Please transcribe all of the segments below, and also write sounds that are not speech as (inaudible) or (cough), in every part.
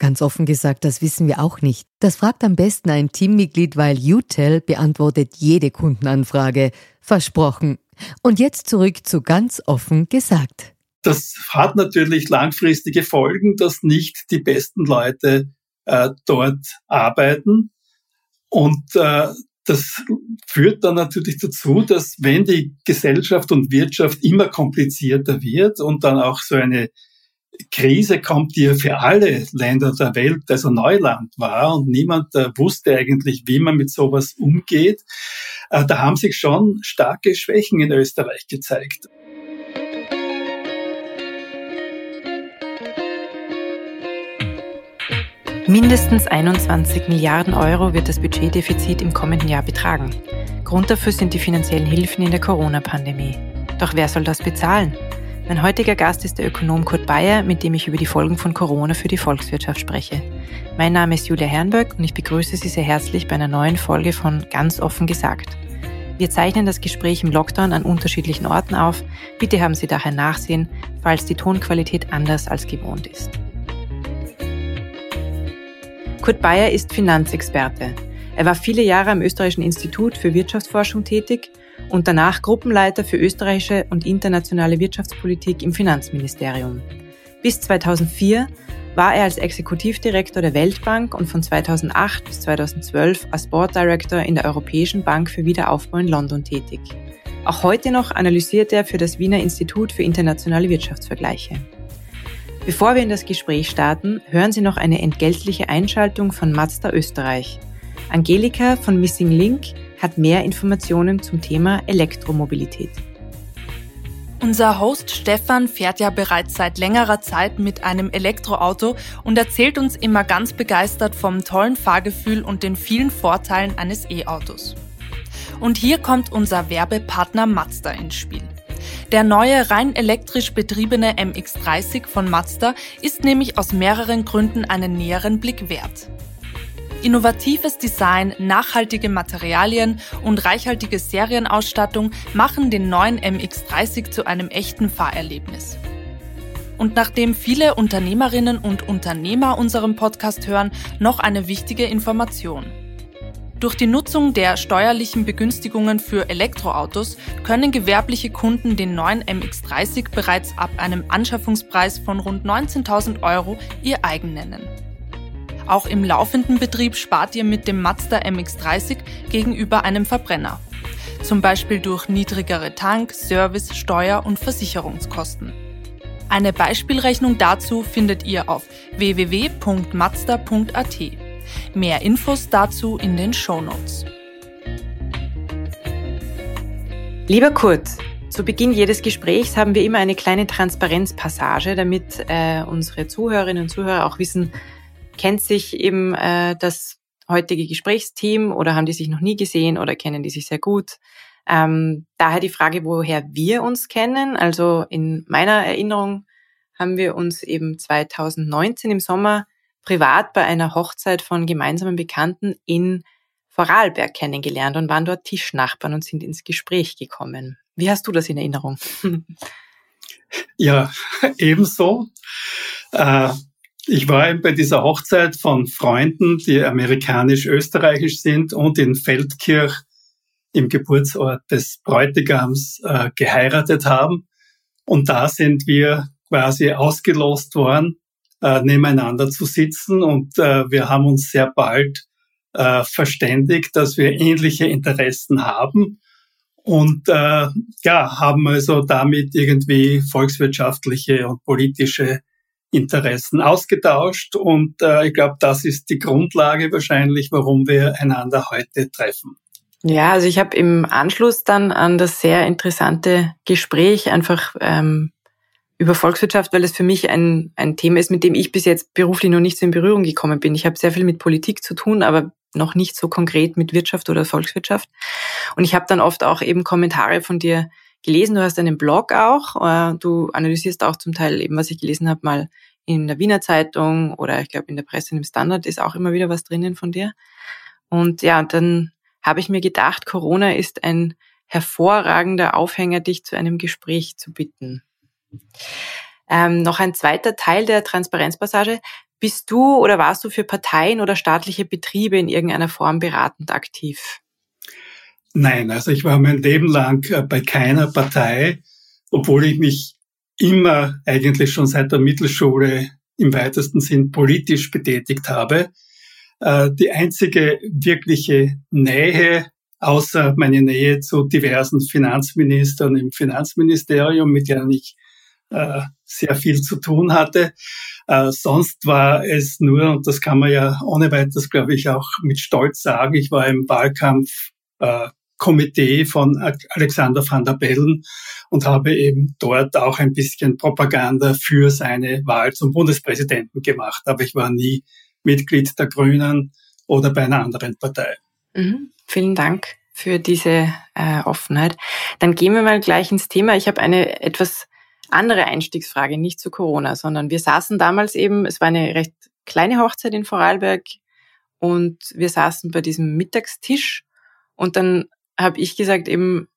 Ganz offen gesagt, das wissen wir auch nicht. Das fragt am besten ein Teammitglied, weil UTEL beantwortet jede Kundenanfrage. Versprochen. Und jetzt zurück zu ganz offen gesagt. Das hat natürlich langfristige Folgen, dass nicht die besten Leute äh, dort arbeiten. Und äh, das führt dann natürlich dazu, dass wenn die Gesellschaft und Wirtschaft immer komplizierter wird und dann auch so eine Krise kommt, die für alle Länder der Welt also Neuland war und niemand äh, wusste eigentlich, wie man mit sowas umgeht. Äh, da haben sich schon starke Schwächen in Österreich gezeigt. Mindestens 21 Milliarden Euro wird das Budgetdefizit im kommenden Jahr betragen. Grund dafür sind die finanziellen Hilfen in der Corona-Pandemie. Doch wer soll das bezahlen? Mein heutiger Gast ist der Ökonom Kurt Bayer, mit dem ich über die Folgen von Corona für die Volkswirtschaft spreche. Mein Name ist Julia Herrenberg und ich begrüße Sie sehr herzlich bei einer neuen Folge von Ganz offen gesagt. Wir zeichnen das Gespräch im Lockdown an unterschiedlichen Orten auf. Bitte haben Sie daher Nachsehen, falls die Tonqualität anders als gewohnt ist. Kurt Bayer ist Finanzexperte. Er war viele Jahre am Österreichischen Institut für Wirtschaftsforschung tätig und danach Gruppenleiter für österreichische und internationale Wirtschaftspolitik im Finanzministerium. Bis 2004 war er als Exekutivdirektor der Weltbank und von 2008 bis 2012 als Board Director in der Europäischen Bank für Wiederaufbau in London tätig. Auch heute noch analysiert er für das Wiener Institut für internationale Wirtschaftsvergleiche. Bevor wir in das Gespräch starten, hören Sie noch eine entgeltliche Einschaltung von Mazda Österreich. Angelika von Missing Link hat mehr Informationen zum Thema Elektromobilität. Unser Host Stefan fährt ja bereits seit längerer Zeit mit einem Elektroauto und erzählt uns immer ganz begeistert vom tollen Fahrgefühl und den vielen Vorteilen eines E-Autos. Und hier kommt unser Werbepartner Mazda ins Spiel. Der neue rein elektrisch betriebene MX30 von Mazda ist nämlich aus mehreren Gründen einen näheren Blick wert. Innovatives Design, nachhaltige Materialien und reichhaltige Serienausstattung machen den neuen MX30 zu einem echten Fahrerlebnis. Und nachdem viele Unternehmerinnen und Unternehmer unserem Podcast hören, noch eine wichtige Information. Durch die Nutzung der steuerlichen Begünstigungen für Elektroautos können gewerbliche Kunden den neuen MX30 bereits ab einem Anschaffungspreis von rund 19.000 Euro ihr eigen nennen. Auch im laufenden Betrieb spart ihr mit dem Mazda MX30 gegenüber einem Verbrenner. Zum Beispiel durch niedrigere Tank-, Service-, Steuer- und Versicherungskosten. Eine Beispielrechnung dazu findet ihr auf www.mazda.at. Mehr Infos dazu in den Show Notes. Lieber Kurt, zu Beginn jedes Gesprächs haben wir immer eine kleine Transparenzpassage, damit äh, unsere Zuhörerinnen und Zuhörer auch wissen, kennt sich eben äh, das heutige Gesprächsteam oder haben die sich noch nie gesehen oder kennen die sich sehr gut? Ähm, daher die Frage, woher wir uns kennen. Also in meiner Erinnerung haben wir uns eben 2019 im Sommer privat bei einer Hochzeit von gemeinsamen Bekannten in Vorarlberg kennengelernt und waren dort Tischnachbarn und sind ins Gespräch gekommen. Wie hast du das in Erinnerung? (laughs) Ja, ebenso. Äh, ich war eben bei dieser Hochzeit von Freunden, die amerikanisch-österreichisch sind und in Feldkirch im Geburtsort des Bräutigams äh, geheiratet haben. Und da sind wir quasi ausgelost worden, äh, nebeneinander zu sitzen. Und äh, wir haben uns sehr bald äh, verständigt, dass wir ähnliche Interessen haben. Und äh, ja, haben also damit irgendwie volkswirtschaftliche und politische Interessen ausgetauscht und äh, ich glaube, das ist die Grundlage wahrscheinlich, warum wir einander heute treffen. Ja, also ich habe im Anschluss dann an das sehr interessante Gespräch einfach ähm, über Volkswirtschaft, weil es für mich ein, ein Thema ist, mit dem ich bis jetzt beruflich noch nicht so in Berührung gekommen bin. Ich habe sehr viel mit Politik zu tun, aber noch nicht so konkret mit Wirtschaft oder Volkswirtschaft. Und ich habe dann oft auch eben Kommentare von dir gelesen. Du hast einen Blog auch. Äh, du analysierst auch zum Teil eben, was ich gelesen habe, mal in der Wiener Zeitung oder ich glaube in der Presse im Standard ist auch immer wieder was drinnen von dir. Und ja, dann habe ich mir gedacht, Corona ist ein hervorragender Aufhänger, dich zu einem Gespräch zu bitten. Ähm, noch ein zweiter Teil der Transparenzpassage. Bist du oder warst du für Parteien oder staatliche Betriebe in irgendeiner Form beratend aktiv? Nein, also ich war mein Leben lang äh, bei keiner Partei, obwohl ich mich immer eigentlich schon seit der Mittelschule im weitesten Sinn politisch betätigt habe. Äh, die einzige wirkliche Nähe, außer meine Nähe zu diversen Finanzministern im Finanzministerium, mit denen ich äh, sehr viel zu tun hatte. Sonst war es nur, und das kann man ja ohne weiteres, glaube ich, auch mit Stolz sagen, ich war im Wahlkampf Komitee von Alexander van der Bellen und habe eben dort auch ein bisschen Propaganda für seine Wahl zum Bundespräsidenten gemacht. Aber ich war nie Mitglied der Grünen oder bei einer anderen Partei. Mhm. Vielen Dank für diese äh, Offenheit. Dann gehen wir mal gleich ins Thema. Ich habe eine etwas andere Einstiegsfrage, nicht zu Corona, sondern wir saßen damals eben, es war eine recht kleine Hochzeit in Vorarlberg und wir saßen bei diesem Mittagstisch und dann habe ich gesagt eben,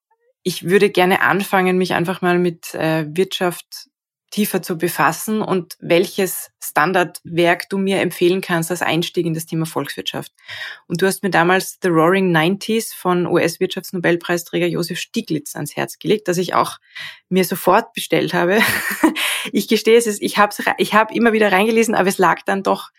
ich würde gerne anfangen, mich einfach mal mit äh, Wirtschaft tiefer zu befassen und welches Standardwerk du mir empfehlen kannst als Einstieg in das Thema Volkswirtschaft. Und du hast mir damals The Roaring Nineties von US-Wirtschaftsnobelpreisträger Josef Stiglitz ans Herz gelegt, das ich auch mir sofort bestellt habe. (laughs) ich gestehe es, ich habe ich hab immer wieder reingelesen, aber es lag dann doch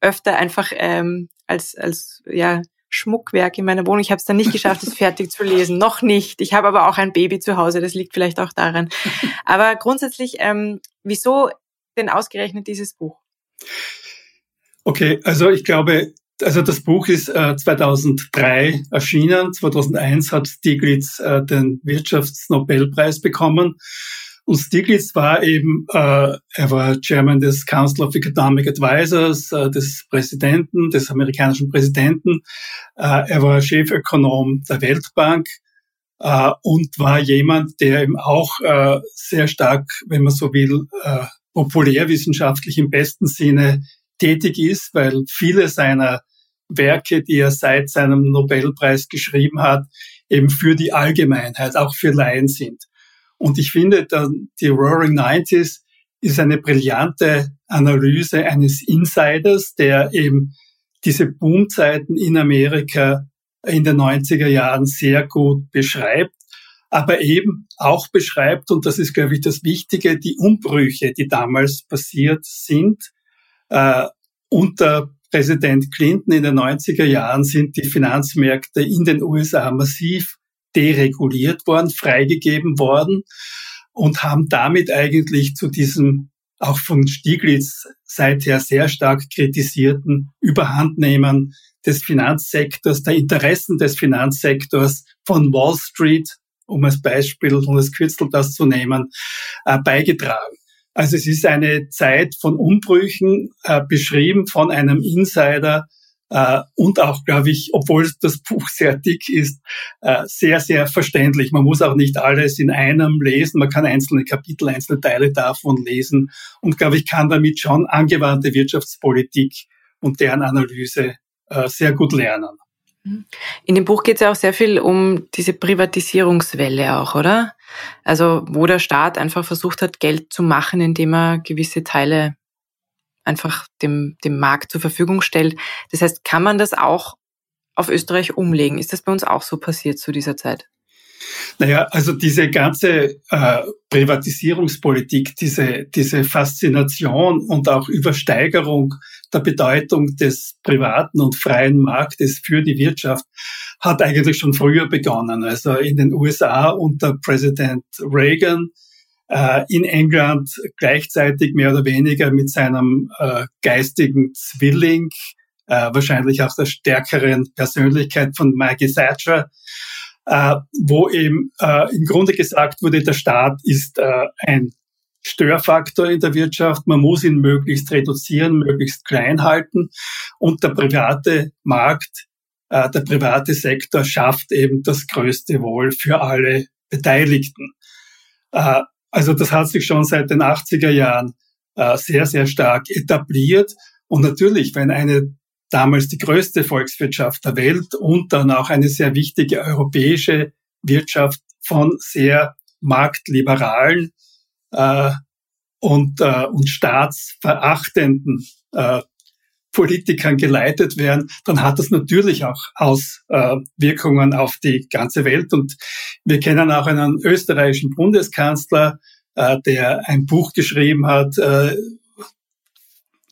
öfter einfach ähm, als, als ja, Schmuckwerk in meiner Wohnung. Ich habe es dann nicht geschafft, es (laughs) fertig zu lesen. Noch nicht. Ich habe aber auch ein Baby zu Hause. Das liegt vielleicht auch daran. (laughs) Aber grundsätzlich, ähm, wieso denn ausgerechnet dieses Buch? Okay, also ich glaube, also das Buch ist äh, 2003 erschienen. 2001 hat Stiglitz äh, den Wirtschaftsnobelpreis bekommen. Und Stiglitz war eben, äh, er war Chairman des Council of Economic Advisors, äh, des Präsidenten, des amerikanischen Präsidenten. Äh, er war Chefökonom der Weltbank äh, und war jemand, der eben auch äh, sehr stark, wenn man so will, äh, populärwissenschaftlich im besten Sinne tätig ist, weil viele seiner Werke, die er seit seinem Nobelpreis geschrieben hat, eben für die Allgemeinheit, auch für Laien sind. Und ich finde, die Roaring Nineties ist eine brillante Analyse eines Insiders, der eben diese Boomzeiten in Amerika in den 90er Jahren sehr gut beschreibt, aber eben auch beschreibt, und das ist, glaube ich, das Wichtige, die Umbrüche, die damals passiert sind. Äh, unter Präsident Clinton in den 90er Jahren sind die Finanzmärkte in den USA massiv dereguliert worden, freigegeben worden und haben damit eigentlich zu diesem auch von Stieglitz seither sehr stark kritisierten Überhandnehmen des Finanzsektors, der Interessen des Finanzsektors von Wall Street, um als Beispiel und als Kürzel das zu nehmen, äh, beigetragen. Also es ist eine Zeit von Umbrüchen äh, beschrieben von einem Insider, äh, und auch, glaube ich, obwohl das Buch sehr dick ist, äh, sehr, sehr verständlich. Man muss auch nicht alles in einem lesen. Man kann einzelne Kapitel, einzelne Teile davon lesen und, glaube ich, kann damit schon angewandte Wirtschaftspolitik und deren Analyse äh, sehr gut lernen. In dem Buch geht es ja auch sehr viel um diese Privatisierungswelle auch, oder? Also wo der Staat einfach versucht hat, Geld zu machen, indem er gewisse Teile einfach dem, dem Markt zur Verfügung stellt. Das heißt, kann man das auch auf Österreich umlegen? Ist das bei uns auch so passiert zu dieser Zeit? Naja, also diese ganze äh, Privatisierungspolitik, diese, diese Faszination und auch Übersteigerung der Bedeutung des privaten und freien Marktes für die Wirtschaft hat eigentlich schon früher begonnen. Also in den USA unter Präsident Reagan äh, in England gleichzeitig mehr oder weniger mit seinem äh, geistigen Zwilling, äh, wahrscheinlich auch der stärkeren Persönlichkeit von Maggie Thatcher, äh, wo eben äh, im Grunde gesagt wurde, der Staat ist äh, ein Störfaktor in der Wirtschaft. Man muss ihn möglichst reduzieren, möglichst klein halten. Und der private Markt, äh, der private Sektor schafft eben das größte Wohl für alle Beteiligten. Äh, also das hat sich schon seit den 80er Jahren äh, sehr, sehr stark etabliert. Und natürlich, wenn eine damals die größte Volkswirtschaft der Welt und dann auch eine sehr wichtige europäische Wirtschaft von sehr marktliberalen äh, und, äh, und staatsverachtenden äh, Politikern geleitet werden, dann hat das natürlich auch Auswirkungen auf die ganze Welt. Und wir kennen auch einen österreichischen Bundeskanzler, äh, der ein Buch geschrieben hat, äh,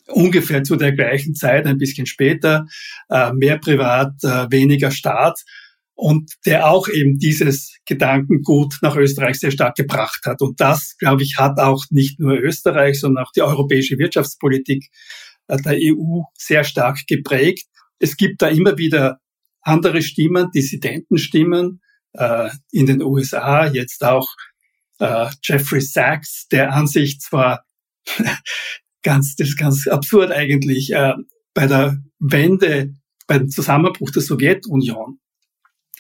ungefähr zu der gleichen Zeit, ein bisschen später, äh, mehr privat, weniger Staat und der auch eben dieses Gedankengut nach Österreich sehr stark gebracht hat. Und das, glaube ich, hat auch nicht nur Österreich, sondern auch die europäische Wirtschaftspolitik äh, der EU sehr stark geprägt. Es gibt da immer wieder andere Stimmen, Dissidentenstimmen äh, in den USA, jetzt auch äh, Jeffrey Sachs, der an sich zwar (laughs) ganz, das ist ganz absurd eigentlich, äh, bei der Wende, beim Zusammenbruch der Sowjetunion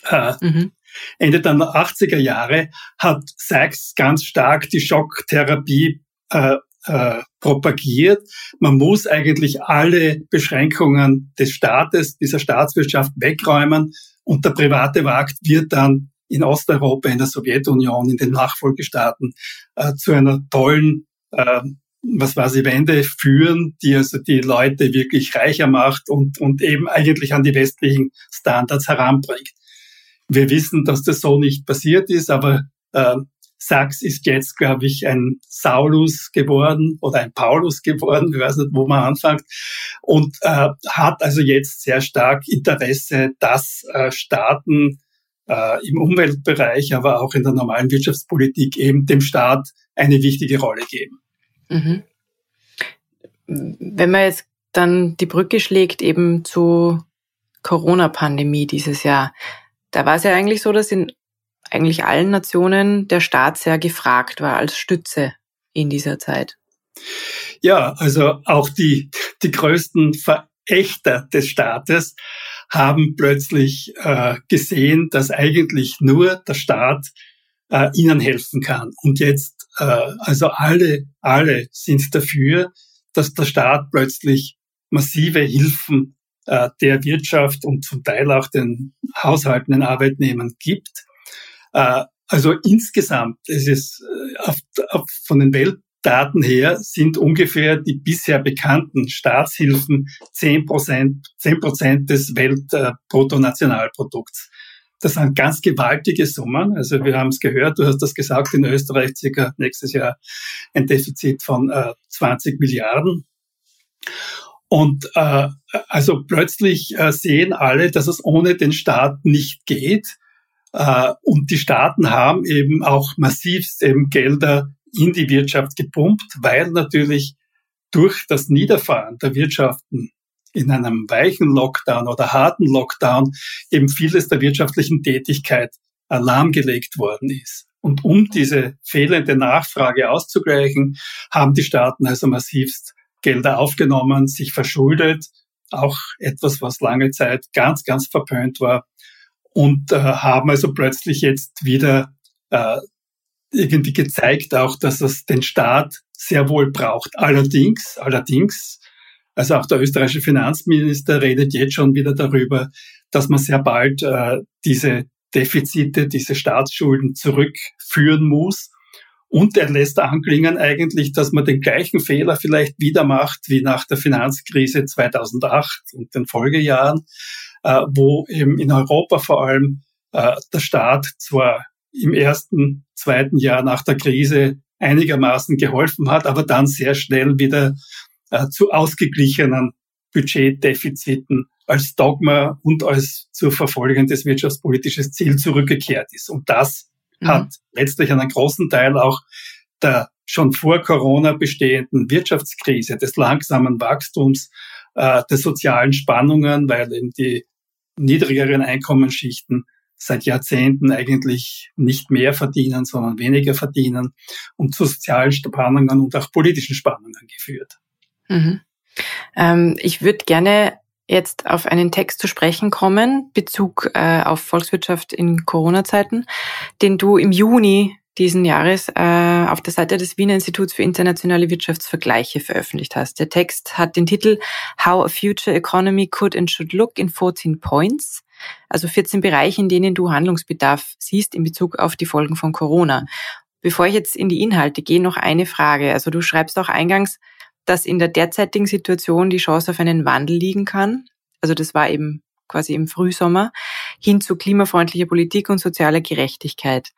äh, mhm. Ende der 80er Jahre hat Sachs ganz stark die Schocktherapie äh, äh, propagiert. Man muss eigentlich alle Beschränkungen des Staates, dieser Staatswirtschaft wegräumen und der private Markt wird dann in Osteuropa, in der Sowjetunion, in den Nachfolgestaaten äh, zu einer tollen, äh, was war sie, Wende führen, die also die Leute wirklich reicher macht und, und eben eigentlich an die westlichen Standards heranbringt. Wir wissen, dass das so nicht passiert ist, aber äh, Sachs ist jetzt, glaube ich, ein Saulus geworden oder ein Paulus geworden, ich weiß nicht, wo man anfängt, und äh, hat also jetzt sehr stark Interesse, dass äh, Staaten äh, im Umweltbereich, aber auch in der normalen Wirtschaftspolitik eben dem Staat eine wichtige Rolle geben. Mhm. Wenn man jetzt dann die Brücke schlägt eben zu Corona-Pandemie dieses Jahr, da war es ja eigentlich so, dass in eigentlich allen Nationen der Staat sehr gefragt war als Stütze in dieser Zeit. Ja, also auch die, die größten Verächter des Staates haben plötzlich äh, gesehen, dass eigentlich nur der Staat äh, ihnen helfen kann. Und jetzt, äh, also alle, alle sind dafür, dass der Staat plötzlich massive Hilfen äh, der Wirtschaft und zum Teil auch den Haushalten, den Arbeitnehmern gibt. Äh, also insgesamt, es ist äh, auf, auf, von den Weltdaten her sind ungefähr die bisher bekannten Staatshilfen zehn Prozent, des Weltbruttonationalprodukts. Das sind ganz gewaltige Summen. Also wir haben es gehört, du hast das gesagt, in Österreich circa nächstes Jahr ein Defizit von äh, 20 Milliarden. Und äh, also plötzlich äh, sehen alle, dass es ohne den Staat nicht geht. Äh, und die Staaten haben eben auch massivst eben Gelder in die Wirtschaft gepumpt, weil natürlich durch das Niederfahren der Wirtschaften in einem weichen Lockdown oder harten Lockdown eben vieles der wirtschaftlichen Tätigkeit lahmgelegt worden ist. Und um diese fehlende Nachfrage auszugleichen, haben die Staaten also massivst Gelder aufgenommen, sich verschuldet, auch etwas, was lange Zeit ganz, ganz verpönt war und äh, haben also plötzlich jetzt wieder äh, irgendwie gezeigt auch, dass es den Staat sehr wohl braucht. Allerdings, allerdings, also auch der österreichische Finanzminister redet jetzt schon wieder darüber, dass man sehr bald äh, diese Defizite, diese Staatsschulden zurückführen muss und er lässt anklingen eigentlich, dass man den gleichen Fehler vielleicht wieder macht wie nach der Finanzkrise 2008 und den Folgejahren, wo eben in Europa vor allem äh, der Staat zwar im ersten, zweiten Jahr nach der Krise einigermaßen geholfen hat, aber dann sehr schnell wieder äh, zu ausgeglichenen Budgetdefiziten als Dogma und als zu verfolgendes wirtschaftspolitisches Ziel zurückgekehrt ist. Und das mhm. hat letztlich einen großen Teil auch der schon vor Corona bestehenden Wirtschaftskrise, des langsamen Wachstums, äh, der sozialen Spannungen, weil eben die niedrigeren Einkommensschichten seit Jahrzehnten eigentlich nicht mehr verdienen, sondern weniger verdienen und zu sozialen Spannungen und auch politischen Spannungen geführt. Mhm. Ähm, ich würde gerne jetzt auf einen Text zu sprechen kommen, Bezug äh, auf Volkswirtschaft in Corona-Zeiten, den du im Juni diesen Jahres äh, auf der Seite des Wiener Instituts für internationale Wirtschaftsvergleiche veröffentlicht hast. Der Text hat den Titel How a Future Economy Could and Should Look in 14 Points, also 14 Bereiche, in denen du Handlungsbedarf siehst in Bezug auf die Folgen von Corona. Bevor ich jetzt in die Inhalte gehe, noch eine Frage. Also du schreibst auch eingangs, dass in der derzeitigen Situation die Chance auf einen Wandel liegen kann. Also das war eben quasi im Frühsommer, hin zu klimafreundlicher Politik und sozialer Gerechtigkeit.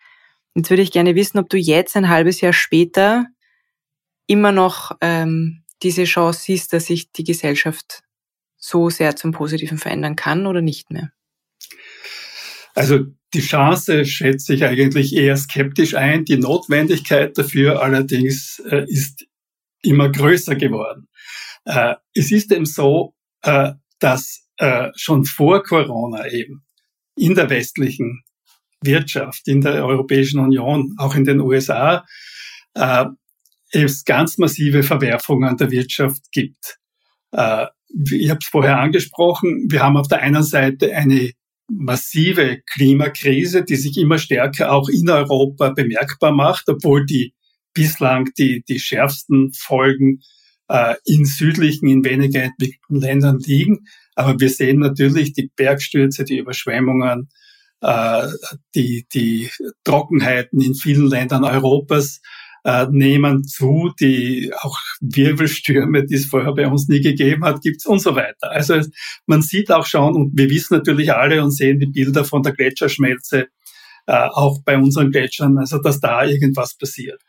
Jetzt würde ich gerne wissen, ob du jetzt ein halbes Jahr später immer noch ähm, diese Chance siehst, dass sich die Gesellschaft so sehr zum Positiven verändern kann oder nicht mehr. Also die Chance schätze ich eigentlich eher skeptisch ein. Die Notwendigkeit dafür allerdings äh, ist immer größer geworden. Äh, es ist eben so, äh, dass äh, schon vor Corona eben in der westlichen Wirtschaft, in der Europäischen Union, auch in den USA, äh, es ganz massive Verwerfungen der Wirtschaft gibt. Äh, ich habe es vorher angesprochen, wir haben auf der einen Seite eine massive Klimakrise, die sich immer stärker auch in Europa bemerkbar macht, obwohl die bislang die, die schärfsten Folgen äh, in südlichen, in weniger entwickelten Ländern liegen. Aber wir sehen natürlich die Bergstürze, die Überschwemmungen, die, die Trockenheiten in vielen Ländern Europas äh, nehmen zu, die auch Wirbelstürme, die es vorher bei uns nie gegeben hat, gibt's und so weiter. Also man sieht auch schon, und wir wissen natürlich alle und sehen die Bilder von der Gletscherschmelze, äh, auch bei unseren Gletschern, also dass da irgendwas passiert.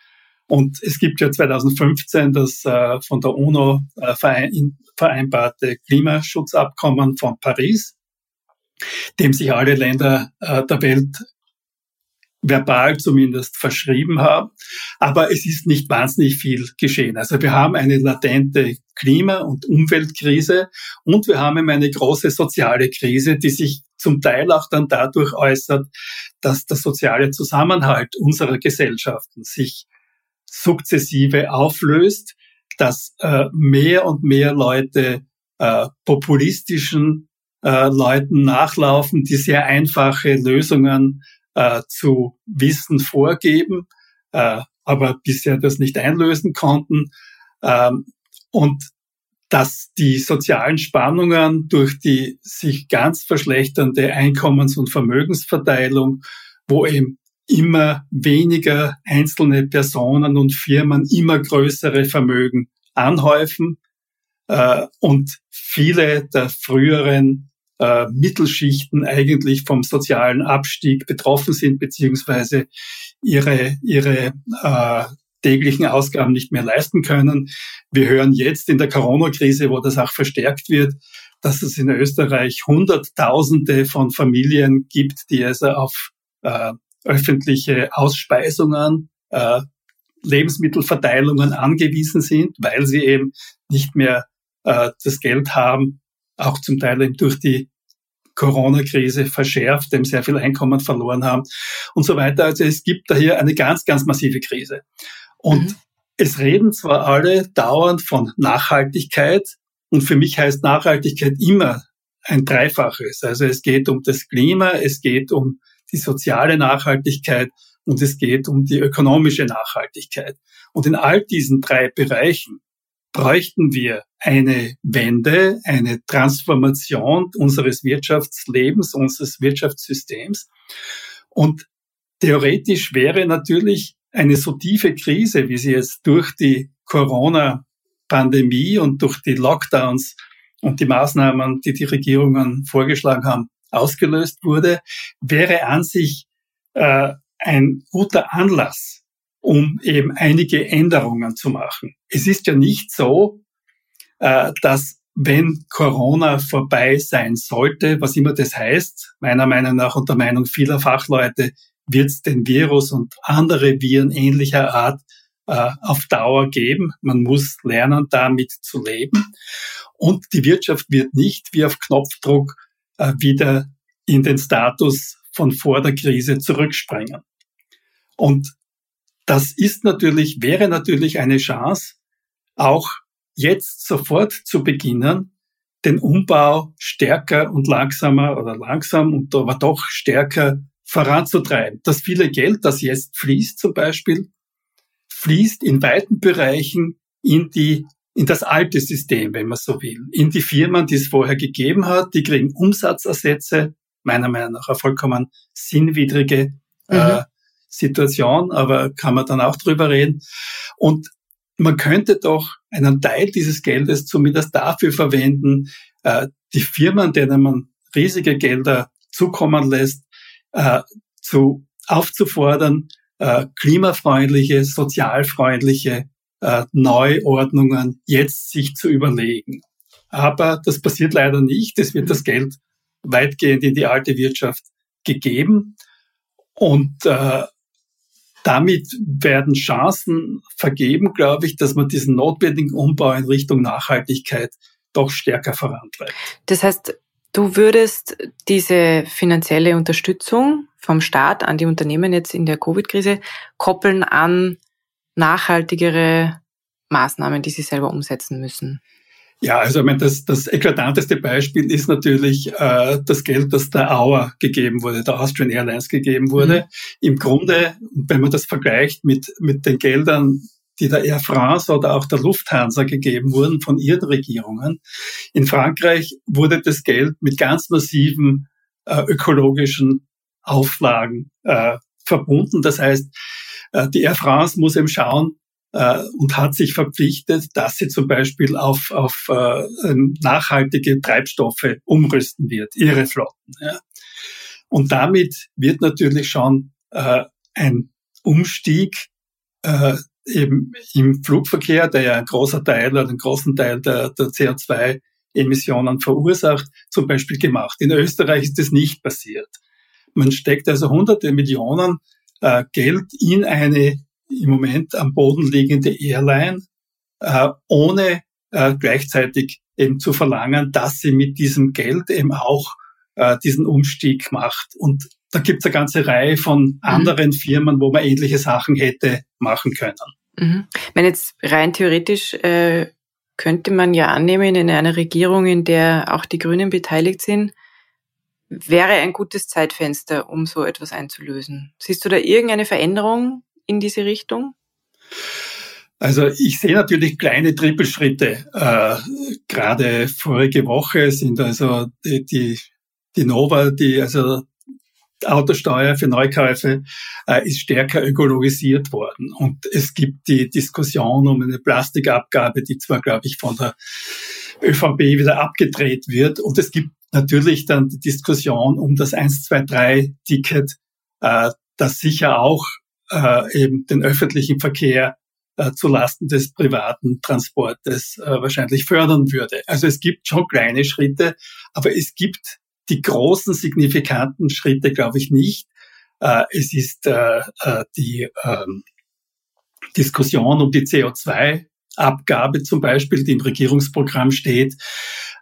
Und es gibt ja 2015 das äh, von der UNO äh, verein, vereinbarte Klimaschutzabkommen von Paris, dem sich alle Länder äh, der Welt verbal zumindest verschrieben haben. Aber es ist nicht wahnsinnig viel geschehen. Also wir haben eine latente Klima- und Umweltkrise und wir haben eine große soziale Krise, die sich zum Teil auch dann dadurch äußert, dass der soziale Zusammenhalt unserer Gesellschaften sich sukzessive auflöst, dass äh, mehr und mehr Leute äh, populistischen äh, Leuten nachlaufen, die sehr einfache Lösungen äh, zu wissen vorgeben, äh, aber bisher das nicht einlösen konnten. Ähm, und dass die sozialen Spannungen durch die sich ganz verschlechternde Einkommens- und Vermögensverteilung, wo eben immer weniger einzelne Personen und Firmen immer größere Vermögen anhäufen äh, und viele der früheren äh, Mittelschichten eigentlich vom sozialen Abstieg betroffen sind, beziehungsweise ihre, ihre äh, täglichen Ausgaben nicht mehr leisten können. Wir hören jetzt in der Corona-Krise, wo das auch verstärkt wird, dass es in Österreich Hunderttausende von Familien gibt, die also auf äh, öffentliche Ausspeisungen, äh, Lebensmittelverteilungen angewiesen sind, weil sie eben nicht mehr äh, das Geld haben, auch zum Teil eben durch die Corona-Krise verschärft, dem sehr viel Einkommen verloren haben und so weiter. Also es gibt da hier eine ganz, ganz massive Krise. Und mhm. es reden zwar alle dauernd von Nachhaltigkeit und für mich heißt Nachhaltigkeit immer ein Dreifaches. Also es geht um das Klima, es geht um die soziale Nachhaltigkeit und es geht um die ökonomische Nachhaltigkeit. Und in all diesen drei Bereichen bräuchten wir eine Wende, eine Transformation unseres Wirtschaftslebens, unseres Wirtschaftssystems. Und theoretisch wäre natürlich eine so tiefe Krise, wie sie jetzt durch die Corona-Pandemie und durch die Lockdowns und die Maßnahmen, die die Regierungen vorgeschlagen haben, ausgelöst wurde, wäre an sich äh, ein guter Anlass, um eben einige Änderungen zu machen. Es ist ja nicht so, äh, dass wenn Corona vorbei sein sollte, was immer das heißt, meiner Meinung nach und der Meinung vieler Fachleute, wird es den Virus und andere Viren ähnlicher Art äh, auf Dauer geben. Man muss lernen, damit zu leben. Und die Wirtschaft wird nicht wie auf Knopfdruck äh, wieder in den Status von vor der Krise zurückspringen. Und das ist natürlich, wäre natürlich eine Chance, auch jetzt sofort zu beginnen, den Umbau stärker und langsamer oder langsam und aber doch stärker voranzutreiben. Das viele Geld, das jetzt fließt zum Beispiel, fließt in weiten Bereichen in die in das alte System, wenn man so will, in die Firmen, die es vorher gegeben hat, die kriegen Umsatzersätze, meiner Meinung nach eine vollkommen sinnwidrige äh, mhm. Situation, aber kann man dann auch drüber reden. Und man könnte doch einen Teil dieses Geldes zumindest dafür verwenden, äh, die Firmen, denen man riesige Gelder zukommen lässt, äh, zu aufzufordern, äh, klimafreundliche, sozialfreundliche Neuordnungen jetzt sich zu überlegen. Aber das passiert leider nicht. Es wird das Geld weitgehend in die alte Wirtschaft gegeben. Und äh, damit werden Chancen vergeben, glaube ich, dass man diesen notwendigen Umbau in Richtung Nachhaltigkeit doch stärker vorantreibt. Das heißt, du würdest diese finanzielle Unterstützung vom Staat an die Unternehmen jetzt in der Covid-Krise koppeln an nachhaltigere Maßnahmen, die sie selber umsetzen müssen. Ja, also ich meine, das, das eklatanteste Beispiel ist natürlich äh, das Geld, das der Auer gegeben wurde, der Austrian Airlines gegeben wurde. Mhm. Im Grunde, wenn man das vergleicht mit, mit den Geldern, die der Air France oder auch der Lufthansa gegeben wurden von ihren Regierungen. In Frankreich wurde das Geld mit ganz massiven äh, ökologischen Auflagen äh, verbunden. Das heißt, äh, die Air France muss eben schauen, äh, und hat sich verpflichtet, dass sie zum Beispiel auf, auf äh, nachhaltige Treibstoffe umrüsten wird, ihre Flotten. Ja. Und damit wird natürlich schon äh, ein Umstieg äh, eben im Flugverkehr, der ja ein großer Teil oder einen großen Teil der, der CO2-Emissionen verursacht, zum Beispiel gemacht. In Österreich ist das nicht passiert. Man steckt also hunderte Millionen äh, Geld in eine im Moment am Boden liegende Airline, äh, ohne äh, gleichzeitig eben zu verlangen, dass sie mit diesem Geld eben auch äh, diesen Umstieg macht. Und da gibt es eine ganze Reihe von mhm. anderen Firmen, wo man ähnliche Sachen hätte machen können. Mhm. Ich meine, jetzt rein theoretisch äh, könnte man ja annehmen, in einer Regierung, in der auch die Grünen beteiligt sind, wäre ein gutes Zeitfenster, um so etwas einzulösen. Siehst du da irgendeine Veränderung in diese Richtung? Also ich sehe natürlich kleine Trippelschritte. Äh, gerade vorige Woche sind also die, die, die Nova, die also Autosteuer für Neukäufe äh, ist stärker ökologisiert worden. Und es gibt die Diskussion um eine Plastikabgabe, die zwar, glaube ich, von der ÖVP wieder abgedreht wird. Und es gibt natürlich dann die Diskussion um das 123-Ticket, äh, das sicher auch äh, eben den öffentlichen Verkehr äh, zu Lasten des privaten Transportes äh, wahrscheinlich fördern würde. Also es gibt schon kleine Schritte, aber es gibt die großen signifikanten Schritte, glaube ich, nicht. Äh, es ist äh, äh, die ähm, Diskussion um die CO2-Abgabe zum Beispiel, die im Regierungsprogramm steht,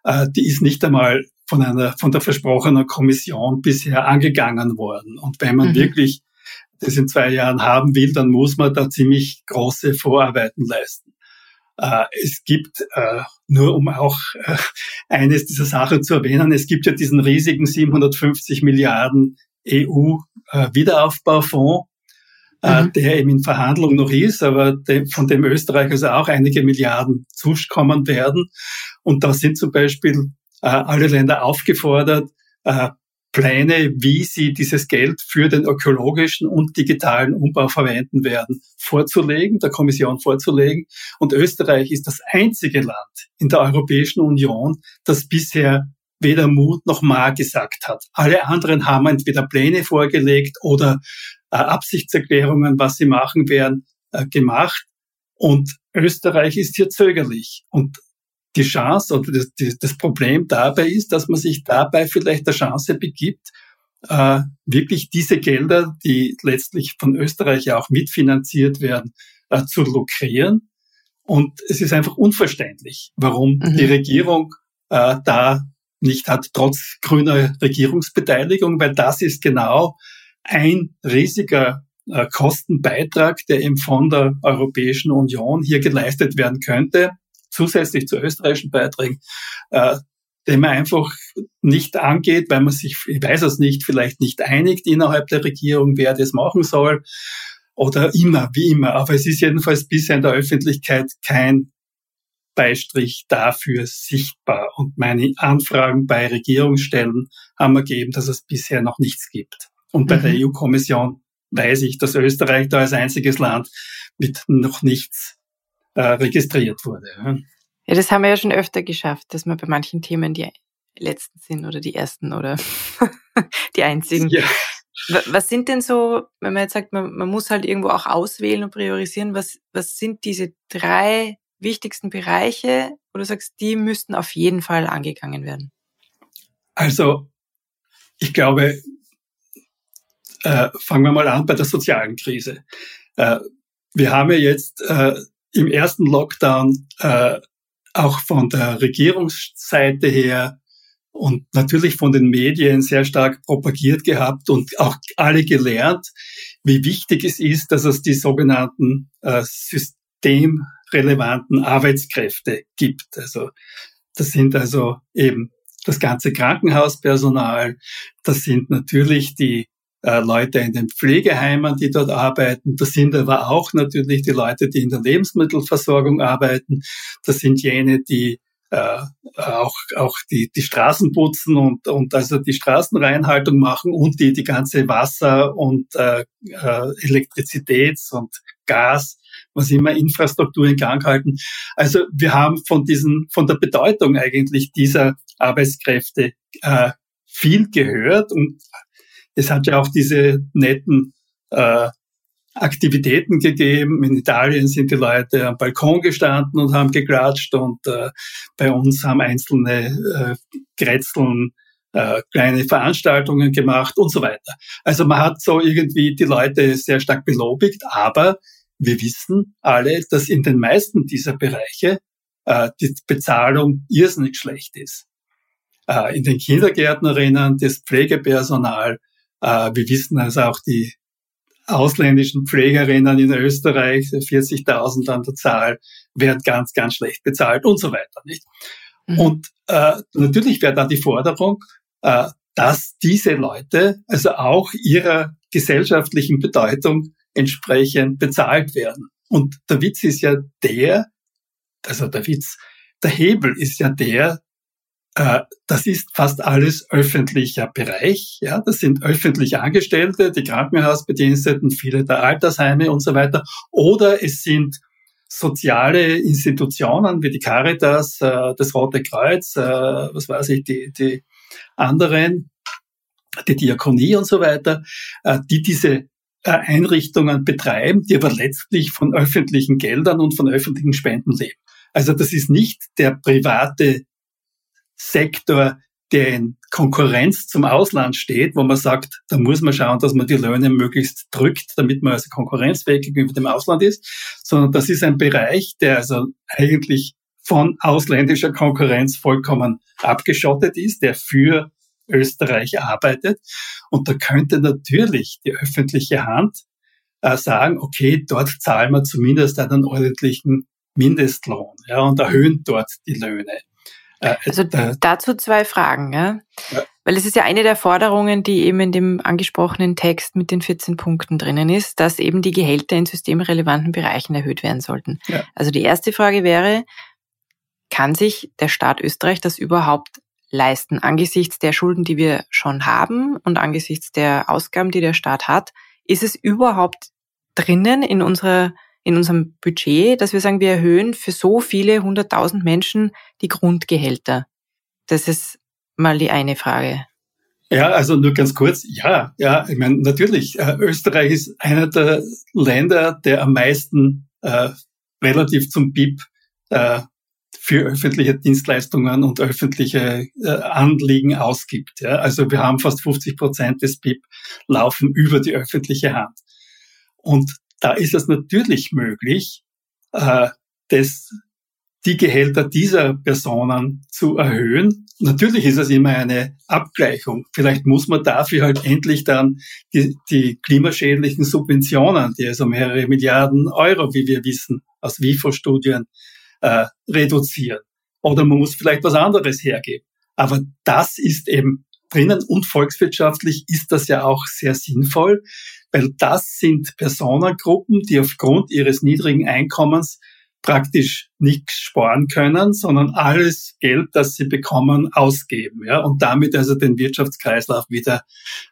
äh, die ist nicht einmal von einer von der versprochenen Kommission bisher angegangen worden. Und wenn man mhm. wirklich das in zwei Jahren haben will, dann muss man da ziemlich große Vorarbeiten leisten. Äh, es gibt, äh, nur um auch äh, eines dieser Sachen zu erwähnen, es gibt ja diesen riesigen 750 Milliarden EU-Wiederaufbaufonds, mhm. der eben in Verhandlung noch ist, aber von dem Österreich also auch einige Milliarden zukommen werden. Und da sind zum Beispiel alle Länder aufgefordert, Pläne, wie sie dieses Geld für den ökologischen und digitalen Umbau verwenden werden, vorzulegen, der Kommission vorzulegen. Und Österreich ist das einzige Land in der Europäischen Union, das bisher weder Mut noch Ma gesagt hat. Alle anderen haben entweder Pläne vorgelegt oder äh, Absichtserklärungen, was sie machen werden, äh, gemacht. Und Österreich ist hier zögerlich. Und die Chance oder das, das Problem dabei ist, dass man sich dabei vielleicht der Chance begibt, äh, wirklich diese Gelder, die letztlich von Österreich ja auch mitfinanziert werden, äh, zu lukrieren. Und es ist einfach unverständlich, warum mhm. die Regierung äh, da nicht hat, trotz grüner Regierungsbeteiligung, weil das ist genau ein riesiger äh, Kostenbeitrag, der eben von der Europäischen Union hier geleistet werden könnte, zusätzlich zu österreichischen Beiträgen, äh, den man einfach nicht angeht, weil man sich, ich weiß es nicht, vielleicht nicht einigt innerhalb der Regierung, wer das machen soll oder immer, wie immer. Aber es ist jedenfalls bisher in der Öffentlichkeit kein Beistrich dafür sichtbar. Und meine Anfragen bei Regierungsstellen haben ergeben, dass es bisher noch nichts gibt. Und bei mhm. der EU-Kommission weiß ich, dass Österreich da als einziges Land mit noch nichts äh, registriert wurde. Ja, das haben wir ja schon öfter geschafft, dass wir bei manchen Themen die letzten sind oder die ersten oder (laughs) die einzigen. Ja. Was sind denn so, wenn man jetzt sagt, man, man muss halt irgendwo auch auswählen und priorisieren, was, was sind diese drei wichtigsten Bereiche, wo du sagst, die müssten auf jeden Fall angegangen werden? Also, ich glaube, äh, fangen wir mal an bei der sozialen Krise. Äh, wir haben ja jetzt äh, im ersten Lockdown äh, auch von der Regierungsseite her und natürlich von den Medien sehr stark propagiert gehabt und auch alle gelernt, wie wichtig es ist, dass es die sogenannten äh, systemrelevanten Arbeitskräfte gibt. Also das sind also eben das ganze Krankenhauspersonal, das sind natürlich die äh, Leute in den Pflegeheimen, die dort arbeiten. Das sind aber auch natürlich die Leute, die in der Lebensmittelversorgung arbeiten. Das sind jene, die äh, auch, auch die, die Straßen putzen und, und also die Straßenreinhaltung machen und die die ganze Wasser- und äh, äh, Elektrizitäts- und Gas, was immer Infrastruktur in Gang halten. Also wir haben von diesen, von der Bedeutung eigentlich dieser Arbeitskräfte äh, viel gehört und es hat ja auch diese netten äh, Aktivitäten gegeben. In Italien sind die Leute am Balkon gestanden und haben geklatscht und äh, bei uns haben einzelne äh, Grätzeln äh, kleine Veranstaltungen gemacht und so weiter. Also man hat so irgendwie die Leute sehr stark belobigt, aber wir wissen alle, dass in den meisten dieser Bereiche äh, die Bezahlung irrsinnig schlecht ist. Äh, in den Kindergärtnerinnen, das Pflegepersonal, wir wissen also auch die ausländischen Pflegerinnen in Österreich, 40.000 an der Zahl, werden ganz, ganz schlecht bezahlt und so weiter. Nicht? Mhm. Und äh, natürlich wäre da die Forderung, äh, dass diese Leute also auch ihrer gesellschaftlichen Bedeutung entsprechend bezahlt werden. Und der Witz ist ja der, also der Witz, der Hebel ist ja der, äh, das ist fast alles öffentlicher Bereich. Ja, das sind öffentlich Angestellte, die Krankenhausbediensteten, viele der Altersheime und so weiter. Oder es sind soziale Institutionen wie die Caritas, äh, das Rote Kreuz, äh, was weiß ich, die, die anderen, die Diakonie und so weiter, die diese Einrichtungen betreiben, die aber letztlich von öffentlichen Geldern und von öffentlichen Spenden leben. Also das ist nicht der private Sektor, der in Konkurrenz zum Ausland steht, wo man sagt, da muss man schauen, dass man die Löhne möglichst drückt, damit man also konkurrenzfähig gegenüber dem Ausland ist, sondern das ist ein Bereich, der also eigentlich von ausländischer Konkurrenz vollkommen abgeschottet ist, der für Österreich arbeitet. Und da könnte natürlich die öffentliche Hand äh, sagen, okay, dort zahlen wir zumindest einen ordentlichen Mindestlohn ja, und erhöhen dort die Löhne. Äh, also äh, dazu zwei Fragen, ja? ja? Weil es ist ja eine der Forderungen, die eben in dem angesprochenen Text mit den 14 Punkten drinnen ist, dass eben die Gehälter in systemrelevanten Bereichen erhöht werden sollten. Ja. Also die erste Frage wäre, kann sich der Staat Österreich das überhaupt leisten angesichts der Schulden, die wir schon haben und angesichts der Ausgaben, die der Staat hat? Ist es überhaupt drinnen in unserer in unserem Budget, dass wir sagen, wir erhöhen für so viele hunderttausend Menschen die Grundgehälter. Das ist mal die eine Frage. Ja, also nur ganz kurz. Ja, ja, ich meine, natürlich, äh, Österreich ist einer der Länder, der am meisten äh, relativ zum BIP äh, für öffentliche Dienstleistungen und öffentliche äh, Anliegen ausgibt. Ja? Also wir haben fast 50 Prozent des BIP laufen über die öffentliche Hand. Und da ist es natürlich möglich, äh, das, die Gehälter dieser Personen zu erhöhen. Natürlich ist es immer eine Abgleichung. Vielleicht muss man dafür halt endlich dann die, die klimaschädlichen Subventionen, die also mehrere Milliarden Euro, wie wir wissen, aus WIFO-Studien, äh, reduzieren. Oder man muss vielleicht was anderes hergeben. Aber das ist eben drinnen und volkswirtschaftlich ist das ja auch sehr sinnvoll, weil das sind Personengruppen, die aufgrund ihres niedrigen Einkommens praktisch nichts sparen können, sondern alles Geld, das sie bekommen, ausgeben, ja, und damit also den Wirtschaftskreislauf wieder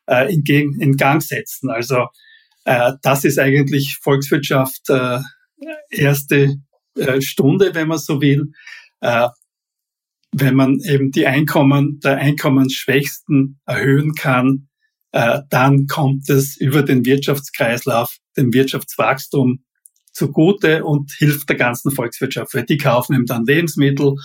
äh, in, in Gang setzen. Also äh, das ist eigentlich Volkswirtschaft äh, erste äh, Stunde, wenn man so will. Äh, wenn man eben die Einkommen der Einkommensschwächsten erhöhen kann, äh, dann kommt es über den Wirtschaftskreislauf, dem Wirtschaftswachstum zugute und hilft der ganzen Volkswirtschaft, weil die kaufen eben dann Lebensmittel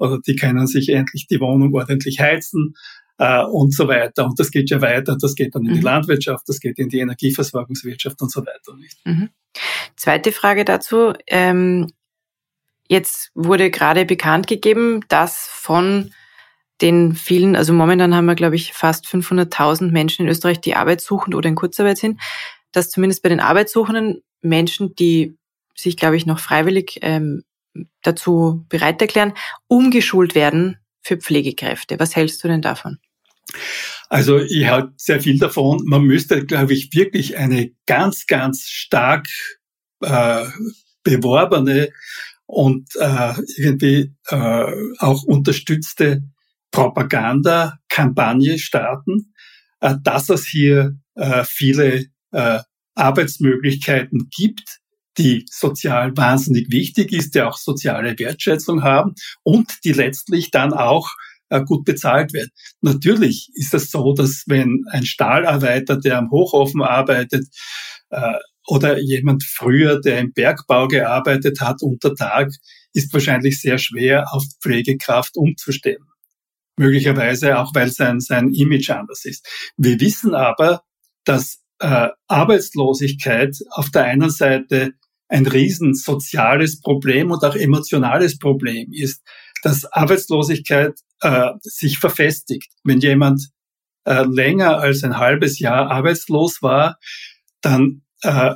oder die können sich endlich die Wohnung ordentlich heizen äh, und so weiter. Und das geht ja weiter, das geht dann in die mhm. Landwirtschaft, das geht in die Energieversorgungswirtschaft und so weiter. Mhm. Zweite Frage dazu. Ähm, jetzt wurde gerade bekannt gegeben, dass von den vielen, also momentan haben wir, glaube ich, fast 500.000 Menschen in Österreich, die Arbeit suchen oder in Kurzarbeit sind, dass zumindest bei den arbeitssuchenden Menschen, die sich, glaube ich, noch freiwillig ähm, dazu bereit erklären, umgeschult werden für Pflegekräfte. Was hältst du denn davon? Also ich halte sehr viel davon. Man müsste, glaube ich, wirklich eine ganz, ganz stark äh, beworbene und äh, irgendwie äh, auch unterstützte Propagandakampagne starten, äh, dass es hier äh, viele äh, Arbeitsmöglichkeiten gibt, die sozial wahnsinnig wichtig ist, die auch soziale Wertschätzung haben und die letztlich dann auch gut bezahlt werden. Natürlich ist es so, dass wenn ein Stahlarbeiter, der am Hochofen arbeitet, oder jemand früher, der im Bergbau gearbeitet hat unter Tag, ist wahrscheinlich sehr schwer auf Pflegekraft umzustellen möglicherweise auch, weil sein, sein Image anders ist. Wir wissen aber, dass äh, Arbeitslosigkeit auf der einen Seite ein riesen soziales Problem und auch emotionales Problem ist, dass Arbeitslosigkeit äh, sich verfestigt. Wenn jemand äh, länger als ein halbes Jahr arbeitslos war, dann äh,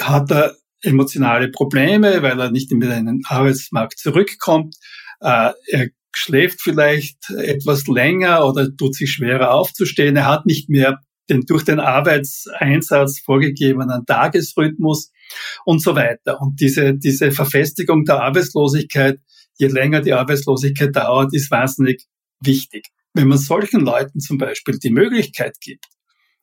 hat er emotionale Probleme, weil er nicht in den Arbeitsmarkt zurückkommt. Äh, er schläft vielleicht etwas länger oder tut sich schwerer aufzustehen. Er hat nicht mehr den durch den Arbeitseinsatz vorgegebenen Tagesrhythmus und so weiter. Und diese, diese Verfestigung der Arbeitslosigkeit, je länger die Arbeitslosigkeit dauert, ist wahnsinnig wichtig. Wenn man solchen Leuten zum Beispiel die Möglichkeit gibt,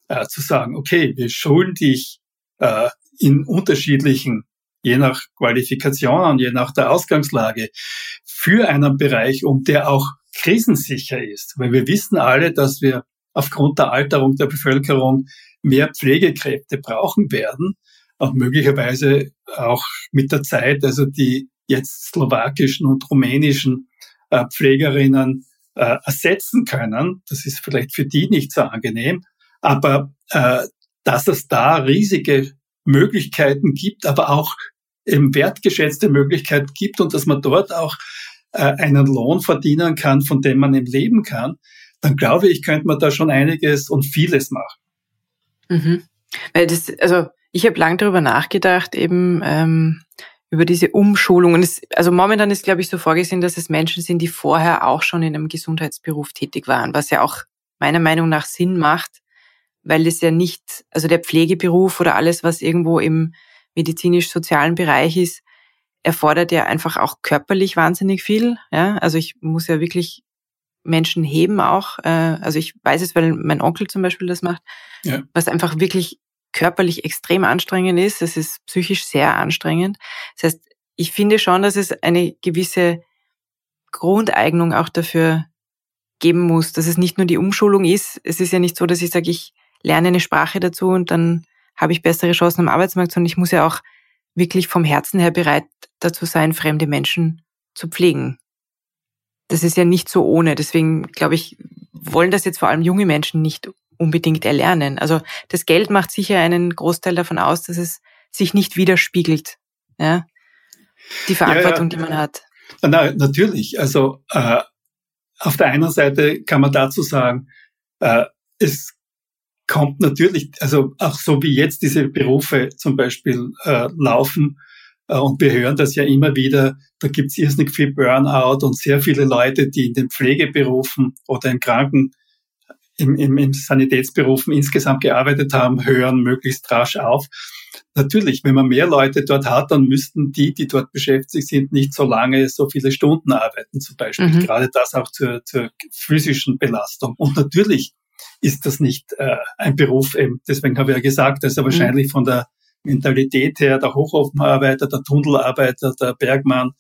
äh, zu sagen, okay, wir schulen dich äh, in unterschiedlichen je nach Qualifikationen, je nach der Ausgangslage, für einen Bereich um, der auch krisensicher ist. Weil wir wissen alle, dass wir aufgrund der Alterung der Bevölkerung mehr Pflegekräfte brauchen werden und möglicherweise auch mit der Zeit, also die jetzt slowakischen und rumänischen äh, Pflegerinnen äh, ersetzen können. Das ist vielleicht für die nicht so angenehm, aber äh, dass es da riesige Möglichkeiten gibt, aber auch eben wertgeschätzte Möglichkeit gibt und dass man dort auch äh, einen Lohn verdienen kann, von dem man eben leben kann, dann glaube ich, könnte man da schon einiges und vieles machen. Mhm. Weil das, also ich habe lang darüber nachgedacht, eben ähm, über diese Umschulungen. also momentan ist, glaube ich, so vorgesehen, dass es Menschen sind, die vorher auch schon in einem Gesundheitsberuf tätig waren, was ja auch meiner Meinung nach Sinn macht, weil es ja nicht, also der Pflegeberuf oder alles, was irgendwo im medizinisch-sozialen Bereich ist, erfordert ja einfach auch körperlich wahnsinnig viel. Ja? Also ich muss ja wirklich Menschen heben auch. Äh, also ich weiß es, weil mein Onkel zum Beispiel das macht, ja. was einfach wirklich körperlich extrem anstrengend ist. Es ist psychisch sehr anstrengend. Das heißt, ich finde schon, dass es eine gewisse Grundeignung auch dafür geben muss, dass es nicht nur die Umschulung ist. Es ist ja nicht so, dass ich sage, ich lerne eine Sprache dazu und dann habe ich bessere Chancen am Arbeitsmarkt, sondern ich muss ja auch wirklich vom Herzen her bereit dazu sein, fremde Menschen zu pflegen. Das ist ja nicht so ohne. Deswegen glaube ich, wollen das jetzt vor allem junge Menschen nicht unbedingt erlernen. Also das Geld macht sicher einen Großteil davon aus, dass es sich nicht widerspiegelt, ja, die Verantwortung, ja, ja. die man hat. Na, natürlich. Also äh, auf der einen Seite kann man dazu sagen, äh, es kommt natürlich, also auch so wie jetzt diese Berufe zum Beispiel äh, laufen, äh, und wir hören das ja immer wieder, da gibt es irrsinnig viel Burnout und sehr viele Leute, die in den Pflegeberufen oder im Kranken, im, im, im Sanitätsberufen insgesamt gearbeitet haben, hören möglichst rasch auf. Natürlich, wenn man mehr Leute dort hat, dann müssten die, die dort beschäftigt sind, nicht so lange so viele Stunden arbeiten, zum Beispiel. Mhm. Gerade das auch zur, zur physischen Belastung. Und natürlich ist das nicht äh, ein Beruf, eben, deswegen habe ich ja gesagt, dass er mhm. wahrscheinlich von der Mentalität her, der Hochofenarbeiter, der Tunnelarbeiter, der Bergmann,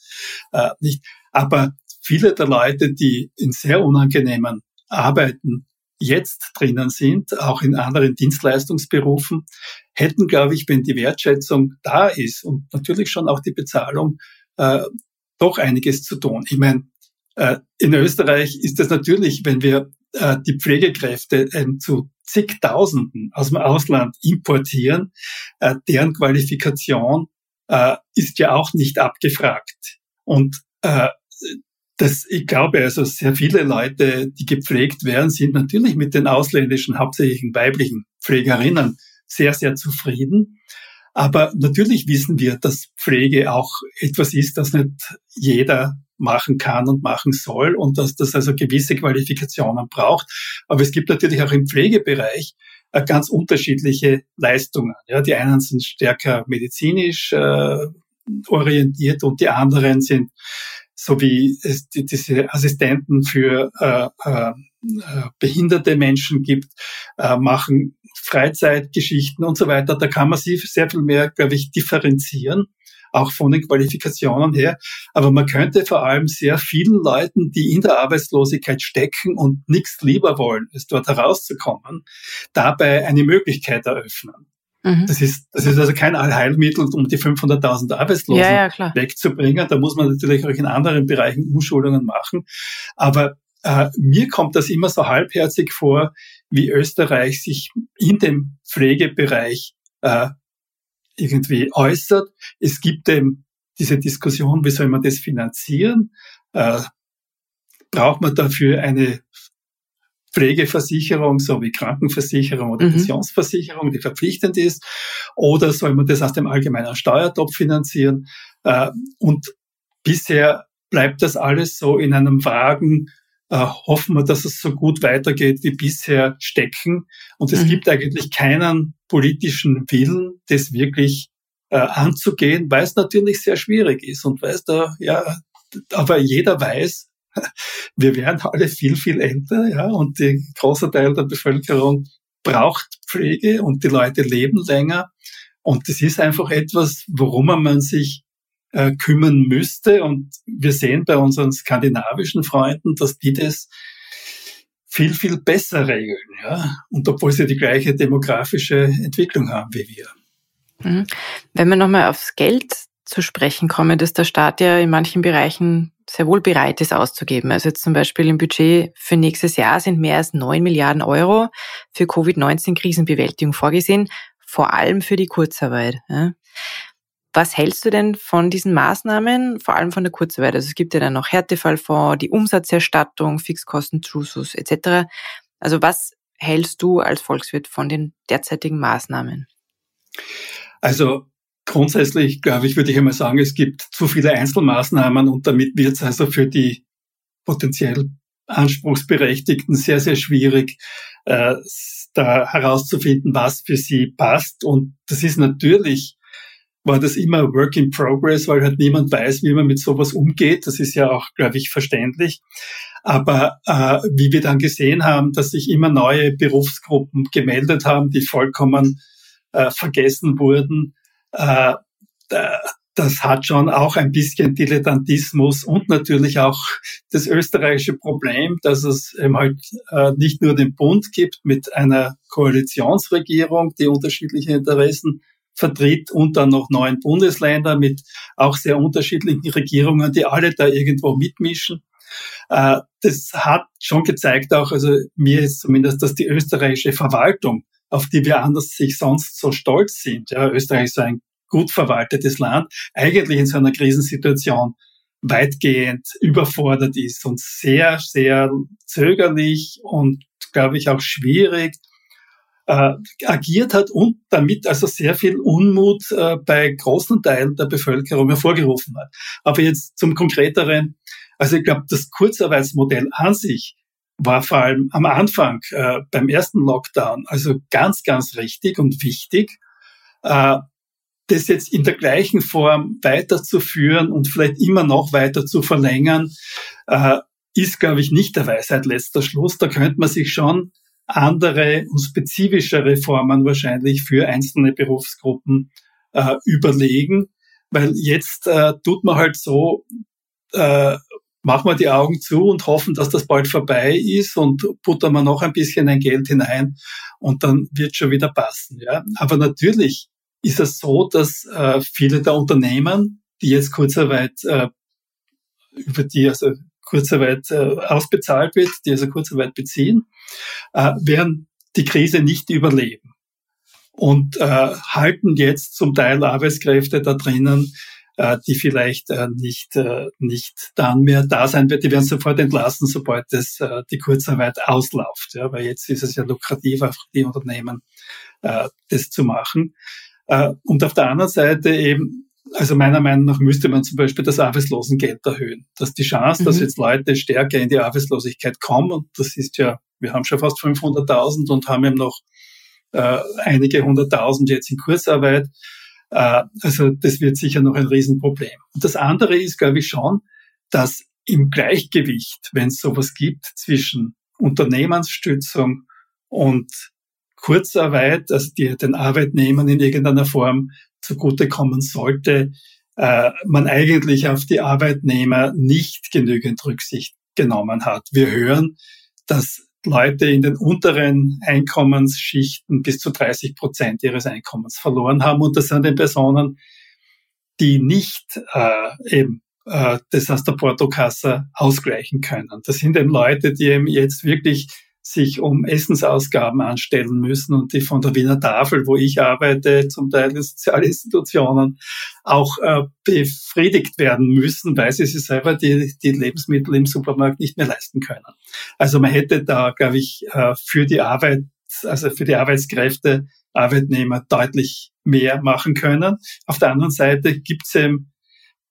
äh, nicht. Aber viele der Leute, die in sehr unangenehmen Arbeiten jetzt drinnen sind, auch in anderen Dienstleistungsberufen, hätten, glaube ich, wenn die Wertschätzung da ist und natürlich schon auch die Bezahlung, äh, doch einiges zu tun. Ich meine, äh, in Österreich ist es natürlich, wenn wir äh, die Pflegekräfte äh, zu zigtausenden aus dem Ausland importieren, äh, deren Qualifikation äh, ist ja auch nicht abgefragt. Und äh, das, ich glaube also, sehr viele Leute, die gepflegt werden, sind natürlich mit den ausländischen, hauptsächlich weiblichen Pflegerinnen sehr, sehr zufrieden. Aber natürlich wissen wir, dass Pflege auch etwas ist, das nicht jeder machen kann und machen soll und dass das also gewisse Qualifikationen braucht. Aber es gibt natürlich auch im Pflegebereich äh, ganz unterschiedliche Leistungen. Ja, die einen sind stärker medizinisch äh, orientiert und die anderen sind so wie es die, diese Assistenten für äh, äh, äh, behinderte Menschen gibt, äh, machen Freizeitgeschichten und so weiter. Da kann man sie sehr viel mehr, glaube ich, differenzieren auch von den Qualifikationen her. Aber man könnte vor allem sehr vielen Leuten, die in der Arbeitslosigkeit stecken und nichts lieber wollen, als dort herauszukommen, dabei eine Möglichkeit eröffnen. Mhm. Das ist, das ist also kein Allheilmittel, um die 500.000 Arbeitslosen ja, ja, wegzubringen. Da muss man natürlich auch in anderen Bereichen Umschulungen machen. Aber äh, mir kommt das immer so halbherzig vor, wie Österreich sich in dem Pflegebereich äh, irgendwie äußert. Es gibt eben diese Diskussion, wie soll man das finanzieren? Äh, braucht man dafür eine Pflegeversicherung sowie Krankenversicherung oder mhm. Pensionsversicherung, die verpflichtend ist? Oder soll man das aus dem allgemeinen Steuertopf finanzieren? Äh, und bisher bleibt das alles so in einem vagen äh, hoffen wir, dass es so gut weitergeht wie bisher stecken. Und es mhm. gibt eigentlich keinen politischen Willen, das wirklich äh, anzugehen, weil es natürlich sehr schwierig ist und weil es da, ja, aber jeder weiß, (laughs) wir werden alle viel, viel älter, ja, und die große Teil der Bevölkerung braucht Pflege und die Leute leben länger. Und das ist einfach etwas, worum man sich äh, kümmern müsste. Und wir sehen bei unseren skandinavischen Freunden, dass die das viel, viel besser regeln. Ja? Und obwohl sie die gleiche demografische Entwicklung haben wie wir. Mhm. Wenn wir nochmal aufs Geld zu sprechen kommen, dass der Staat ja in manchen Bereichen sehr wohl bereit ist auszugeben. Also jetzt zum Beispiel im Budget für nächstes Jahr sind mehr als neun Milliarden Euro für Covid-19-Krisenbewältigung vorgesehen, vor allem für die Kurzarbeit. Was hältst du denn von diesen Maßnahmen, vor allem von der Kurzarbeit? Also es gibt ja dann noch Härtefallfonds, die Umsatzerstattung, Fixkostenzuschuss etc. Also was hältst du als Volkswirt von den derzeitigen Maßnahmen? Also grundsätzlich, glaube ich, würde ich einmal sagen, es gibt zu viele Einzelmaßnahmen und damit wird es also für die potenziell Anspruchsberechtigten sehr, sehr schwierig, äh, da herauszufinden, was für sie passt. Und das ist natürlich war das immer Work in Progress, weil halt niemand weiß, wie man mit sowas umgeht. Das ist ja auch, glaube ich, verständlich. Aber äh, wie wir dann gesehen haben, dass sich immer neue Berufsgruppen gemeldet haben, die vollkommen äh, vergessen wurden, äh, das hat schon auch ein bisschen Dilettantismus und natürlich auch das österreichische Problem, dass es eben halt äh, nicht nur den Bund gibt mit einer Koalitionsregierung, die unterschiedliche Interessen vertritt und dann noch neun Bundesländer mit auch sehr unterschiedlichen Regierungen, die alle da irgendwo mitmischen. Äh, das hat schon gezeigt auch, also mir ist zumindest, dass die österreichische Verwaltung, auf die wir anders sich sonst so stolz sind, ja, Österreich ist so ein gut verwaltetes Land, eigentlich in so einer Krisensituation weitgehend überfordert ist und sehr, sehr zögerlich und, glaube ich, auch schwierig äh, agiert hat und damit also sehr viel Unmut äh, bei großen Teilen der Bevölkerung hervorgerufen hat. Aber jetzt zum Konkreteren. Also ich glaube, das Kurzarbeitsmodell an sich war vor allem am Anfang äh, beim ersten Lockdown also ganz, ganz richtig und wichtig. Äh, das jetzt in der gleichen Form weiterzuführen und vielleicht immer noch weiter zu verlängern, äh, ist, glaube ich, nicht der Weisheit letzter Schluss. Da könnte man sich schon andere und spezifische Reformen wahrscheinlich für einzelne Berufsgruppen äh, überlegen, weil jetzt äh, tut man halt so, äh, machen wir die Augen zu und hoffen, dass das bald vorbei ist und buttern wir noch ein bisschen ein Geld hinein und dann wird schon wieder passen. Ja? Aber natürlich ist es so, dass äh, viele der Unternehmen, die jetzt Kurzarbeit äh, über die also Kurzarbeit äh, ausbezahlt wird, die also Kurzarbeit beziehen, äh, werden die Krise nicht überleben und äh, halten jetzt zum Teil Arbeitskräfte da drinnen, äh, die vielleicht äh, nicht, äh, nicht dann mehr da sein wird. Die werden sofort entlassen, sobald das, äh, die Kurzarbeit ausläuft. Ja, weil jetzt ist es ja lukrativer für die Unternehmen, äh, das zu machen. Äh, und auf der anderen Seite eben also meiner Meinung nach müsste man zum Beispiel das Arbeitslosengeld erhöhen. Dass die Chance, mhm. dass jetzt Leute stärker in die Arbeitslosigkeit kommen, und das ist ja, wir haben schon fast 500.000 und haben eben noch äh, einige hunderttausend jetzt in Kurzarbeit. Äh, also das wird sicher noch ein Riesenproblem. Und das andere ist, glaube ich, schon, dass im Gleichgewicht, wenn es sowas gibt zwischen Unternehmensstützung und Kurzarbeit, also die den Arbeitnehmern in irgendeiner Form zugutekommen sollte, äh, man eigentlich auf die Arbeitnehmer nicht genügend Rücksicht genommen hat. Wir hören, dass Leute in den unteren Einkommensschichten bis zu 30 Prozent ihres Einkommens verloren haben. Und das sind die Personen, die nicht äh, eben äh, das aus der Portokasse ausgleichen können. Das sind eben Leute, die eben jetzt wirklich sich um Essensausgaben anstellen müssen und die von der Wiener Tafel, wo ich arbeite, zum Teil in Sozialinstitutionen, auch äh, befriedigt werden müssen, weil sie sich selber die, die Lebensmittel im Supermarkt nicht mehr leisten können. Also man hätte da, glaube ich, äh, für die Arbeit, also für die Arbeitskräfte, Arbeitnehmer deutlich mehr machen können. Auf der anderen Seite gibt es eben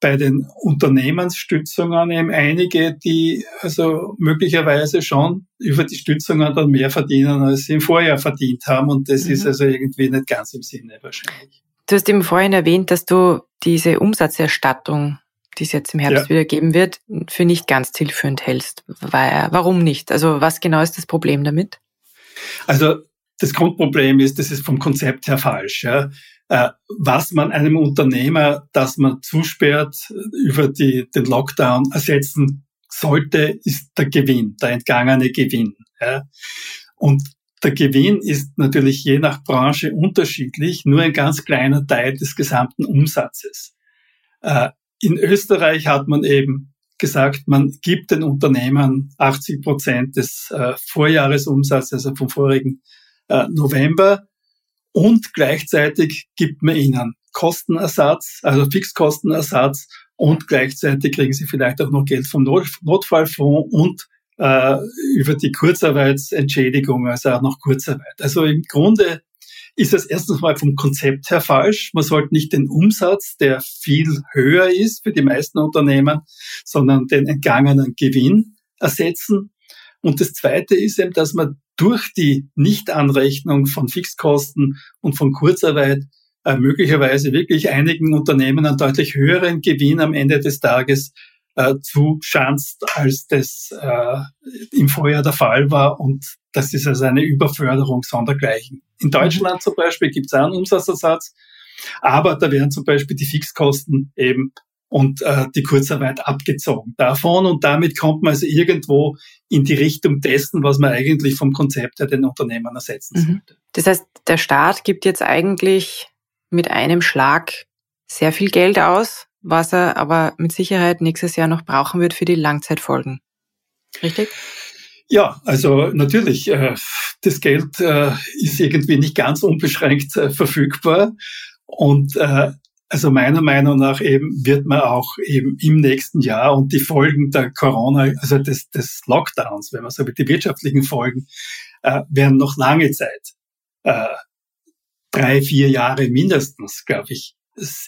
bei den Unternehmensstützungen eben einige, die also möglicherweise schon über die Stützungen dann mehr verdienen, als sie im Vorjahr verdient haben. Und das mhm. ist also irgendwie nicht ganz im Sinne wahrscheinlich. Du hast eben vorhin erwähnt, dass du diese Umsatzerstattung, die es jetzt im Herbst ja. wieder geben wird, für nicht ganz zielführend hältst. Warum nicht? Also was genau ist das Problem damit? Also das Grundproblem ist, das ist vom Konzept her falsch. Ja. Äh, was man einem Unternehmer, das man zusperrt, über die, den Lockdown ersetzen sollte, ist der Gewinn, der entgangene Gewinn. Ja. Und der Gewinn ist natürlich je nach Branche unterschiedlich, nur ein ganz kleiner Teil des gesamten Umsatzes. Äh, in Österreich hat man eben gesagt, man gibt den Unternehmern 80 Prozent des äh, Vorjahresumsatzes, also vom vorigen äh, November. Und gleichzeitig gibt man ihnen Kostenersatz, also Fixkostenersatz und gleichzeitig kriegen sie vielleicht auch noch Geld vom Not Notfallfonds und äh, über die Kurzarbeitsentschädigung, also auch noch Kurzarbeit. Also im Grunde ist das erstens mal vom Konzept her falsch. Man sollte nicht den Umsatz, der viel höher ist für die meisten Unternehmen, sondern den entgangenen Gewinn ersetzen. Und das Zweite ist eben, dass man durch die Nichtanrechnung von Fixkosten und von Kurzarbeit äh, möglicherweise wirklich einigen Unternehmen einen deutlich höheren Gewinn am Ende des Tages äh, zuschanzt, als das äh, im Vorjahr der Fall war. Und das ist also eine Überförderung sondergleichen. In Deutschland zum Beispiel gibt es einen Umsatzersatz, aber da werden zum Beispiel die Fixkosten eben und äh, die Kurzarbeit abgezogen davon. Und damit kommt man also irgendwo in die Richtung dessen, was man eigentlich vom Konzept her den Unternehmern ersetzen mhm. sollte. Das heißt, der Staat gibt jetzt eigentlich mit einem Schlag sehr viel Geld aus, was er aber mit Sicherheit nächstes Jahr noch brauchen wird für die Langzeitfolgen. Richtig? Ja, also natürlich, äh, das Geld äh, ist irgendwie nicht ganz unbeschränkt äh, verfügbar. Und also meiner Meinung nach eben wird man auch eben im nächsten Jahr und die Folgen der Corona, also des, des Lockdowns, wenn man so mit die wirtschaftlichen Folgen, äh, werden noch lange Zeit, äh, drei, vier Jahre mindestens, glaube ich,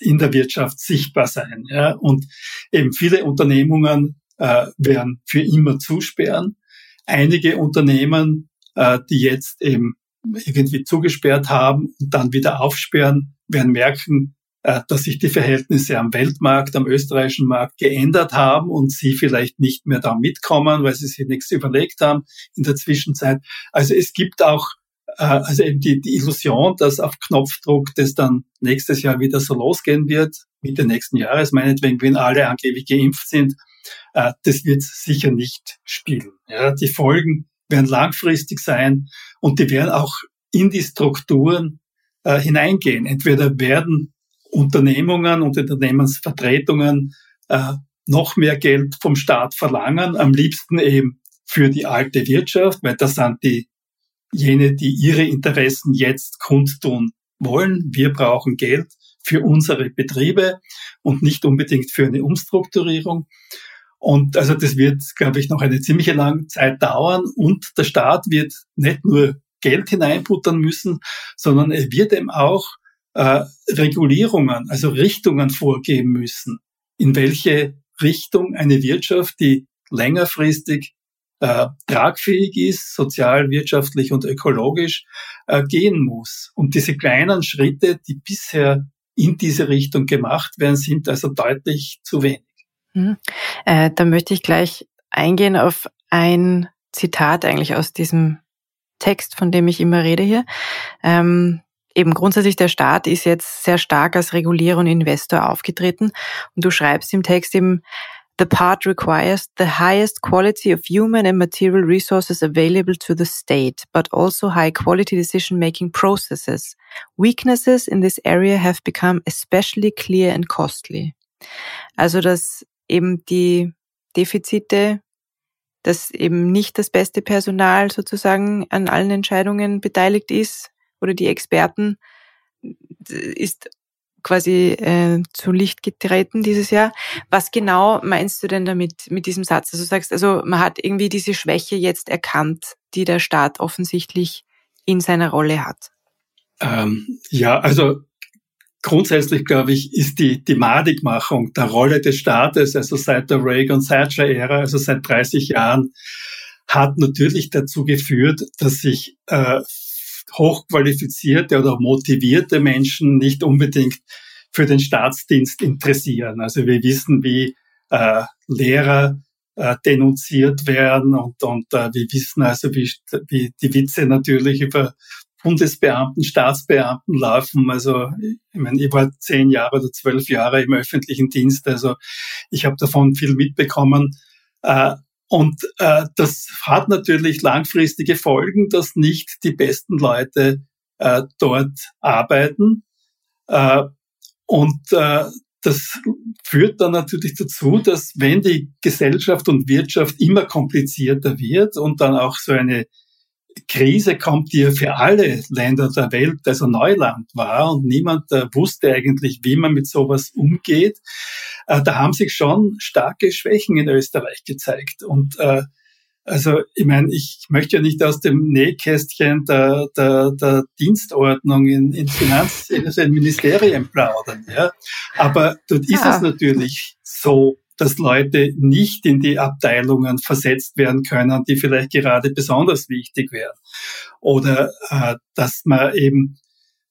in der Wirtschaft sichtbar sein. Ja? Und eben viele Unternehmungen äh, werden für immer zusperren. Einige Unternehmen, äh, die jetzt eben irgendwie zugesperrt haben und dann wieder aufsperren, werden merken, dass sich die Verhältnisse am Weltmarkt, am österreichischen Markt geändert haben und sie vielleicht nicht mehr da mitkommen, weil sie sich nichts überlegt haben in der Zwischenzeit. Also es gibt auch äh, also eben die, die Illusion, dass auf Knopfdruck das dann nächstes Jahr wieder so losgehen wird, Mitte nächsten Jahres, meinetwegen, wenn alle angeblich geimpft sind, äh, das wird sicher nicht spielen. Ja, die Folgen werden langfristig sein und die werden auch in die Strukturen äh, hineingehen. Entweder werden Unternehmungen und Unternehmensvertretungen äh, noch mehr Geld vom Staat verlangen, am liebsten eben für die alte Wirtschaft, weil das sind die jene, die ihre Interessen jetzt kundtun wollen. Wir brauchen Geld für unsere Betriebe und nicht unbedingt für eine Umstrukturierung. Und also das wird, glaube ich, noch eine ziemliche lange Zeit dauern und der Staat wird nicht nur Geld hineinputtern müssen, sondern er wird eben auch äh, Regulierungen, also Richtungen vorgeben müssen, in welche Richtung eine Wirtschaft, die längerfristig äh, tragfähig ist, sozial, wirtschaftlich und ökologisch, äh, gehen muss. Und diese kleinen Schritte, die bisher in diese Richtung gemacht werden, sind also deutlich zu wenig. Mhm. Äh, da möchte ich gleich eingehen auf ein Zitat eigentlich aus diesem Text, von dem ich immer rede hier. Ähm, eben grundsätzlich der Staat ist jetzt sehr stark als Regulierer und Investor aufgetreten und du schreibst im Text eben, The part requires the highest quality of human and material resources available to the state, but also high quality decision making processes. Weaknesses in this area have become especially clear and costly. Also, dass eben die Defizite, dass eben nicht das beste Personal sozusagen an allen Entscheidungen beteiligt ist, oder die Experten ist quasi äh, zu Licht getreten dieses Jahr. Was genau meinst du denn damit, mit diesem Satz? Also du sagst, also man hat irgendwie diese Schwäche jetzt erkannt, die der Staat offensichtlich in seiner Rolle hat. Ähm, ja, also grundsätzlich, glaube ich, ist die, die Madigmachung der Rolle des Staates, also seit der Reagan-Thatcher-Ära, also seit 30 Jahren, hat natürlich dazu geführt, dass sich äh, hochqualifizierte oder motivierte Menschen nicht unbedingt für den Staatsdienst interessieren. Also wir wissen, wie äh, Lehrer äh, denunziert werden und, und äh, wir wissen also, wie, wie die Witze natürlich über Bundesbeamten, Staatsbeamten laufen. Also ich meine, ich war zehn Jahre oder zwölf Jahre im öffentlichen Dienst, also ich habe davon viel mitbekommen. Äh, und äh, das hat natürlich langfristige Folgen, dass nicht die besten Leute äh, dort arbeiten. Äh, und äh, das führt dann natürlich dazu, dass wenn die Gesellschaft und Wirtschaft immer komplizierter wird und dann auch so eine Krise kommt, die für alle Länder der Welt also Neuland war und niemand äh, wusste eigentlich, wie man mit sowas umgeht, äh, da haben sich schon starke Schwächen in Österreich gezeigt. Und äh, also ich meine, ich möchte ja nicht aus dem Nähkästchen der, der, der Dienstordnung in, in Finanz, in den Ministerien plaudern. Ja? Aber dort ist ja. es natürlich so, dass Leute nicht in die Abteilungen versetzt werden können, die vielleicht gerade besonders wichtig wären. Oder äh, dass man eben,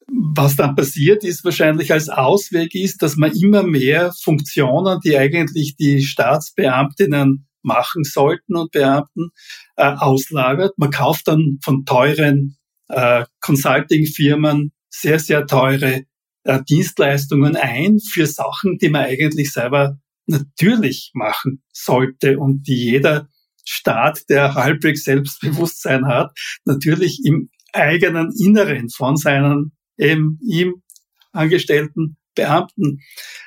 was dann passiert ist, wahrscheinlich als Ausweg ist, dass man immer mehr Funktionen, die eigentlich die Staatsbeamtinnen machen sollten und Beamten, äh, auslagert. Man kauft dann von teuren äh, Consulting-Firmen sehr, sehr teure äh, Dienstleistungen ein für Sachen, die man eigentlich selber natürlich machen sollte und die jeder Staat, der halbwegs Selbstbewusstsein hat, natürlich im eigenen Inneren von seinen eben ihm angestellten Beamten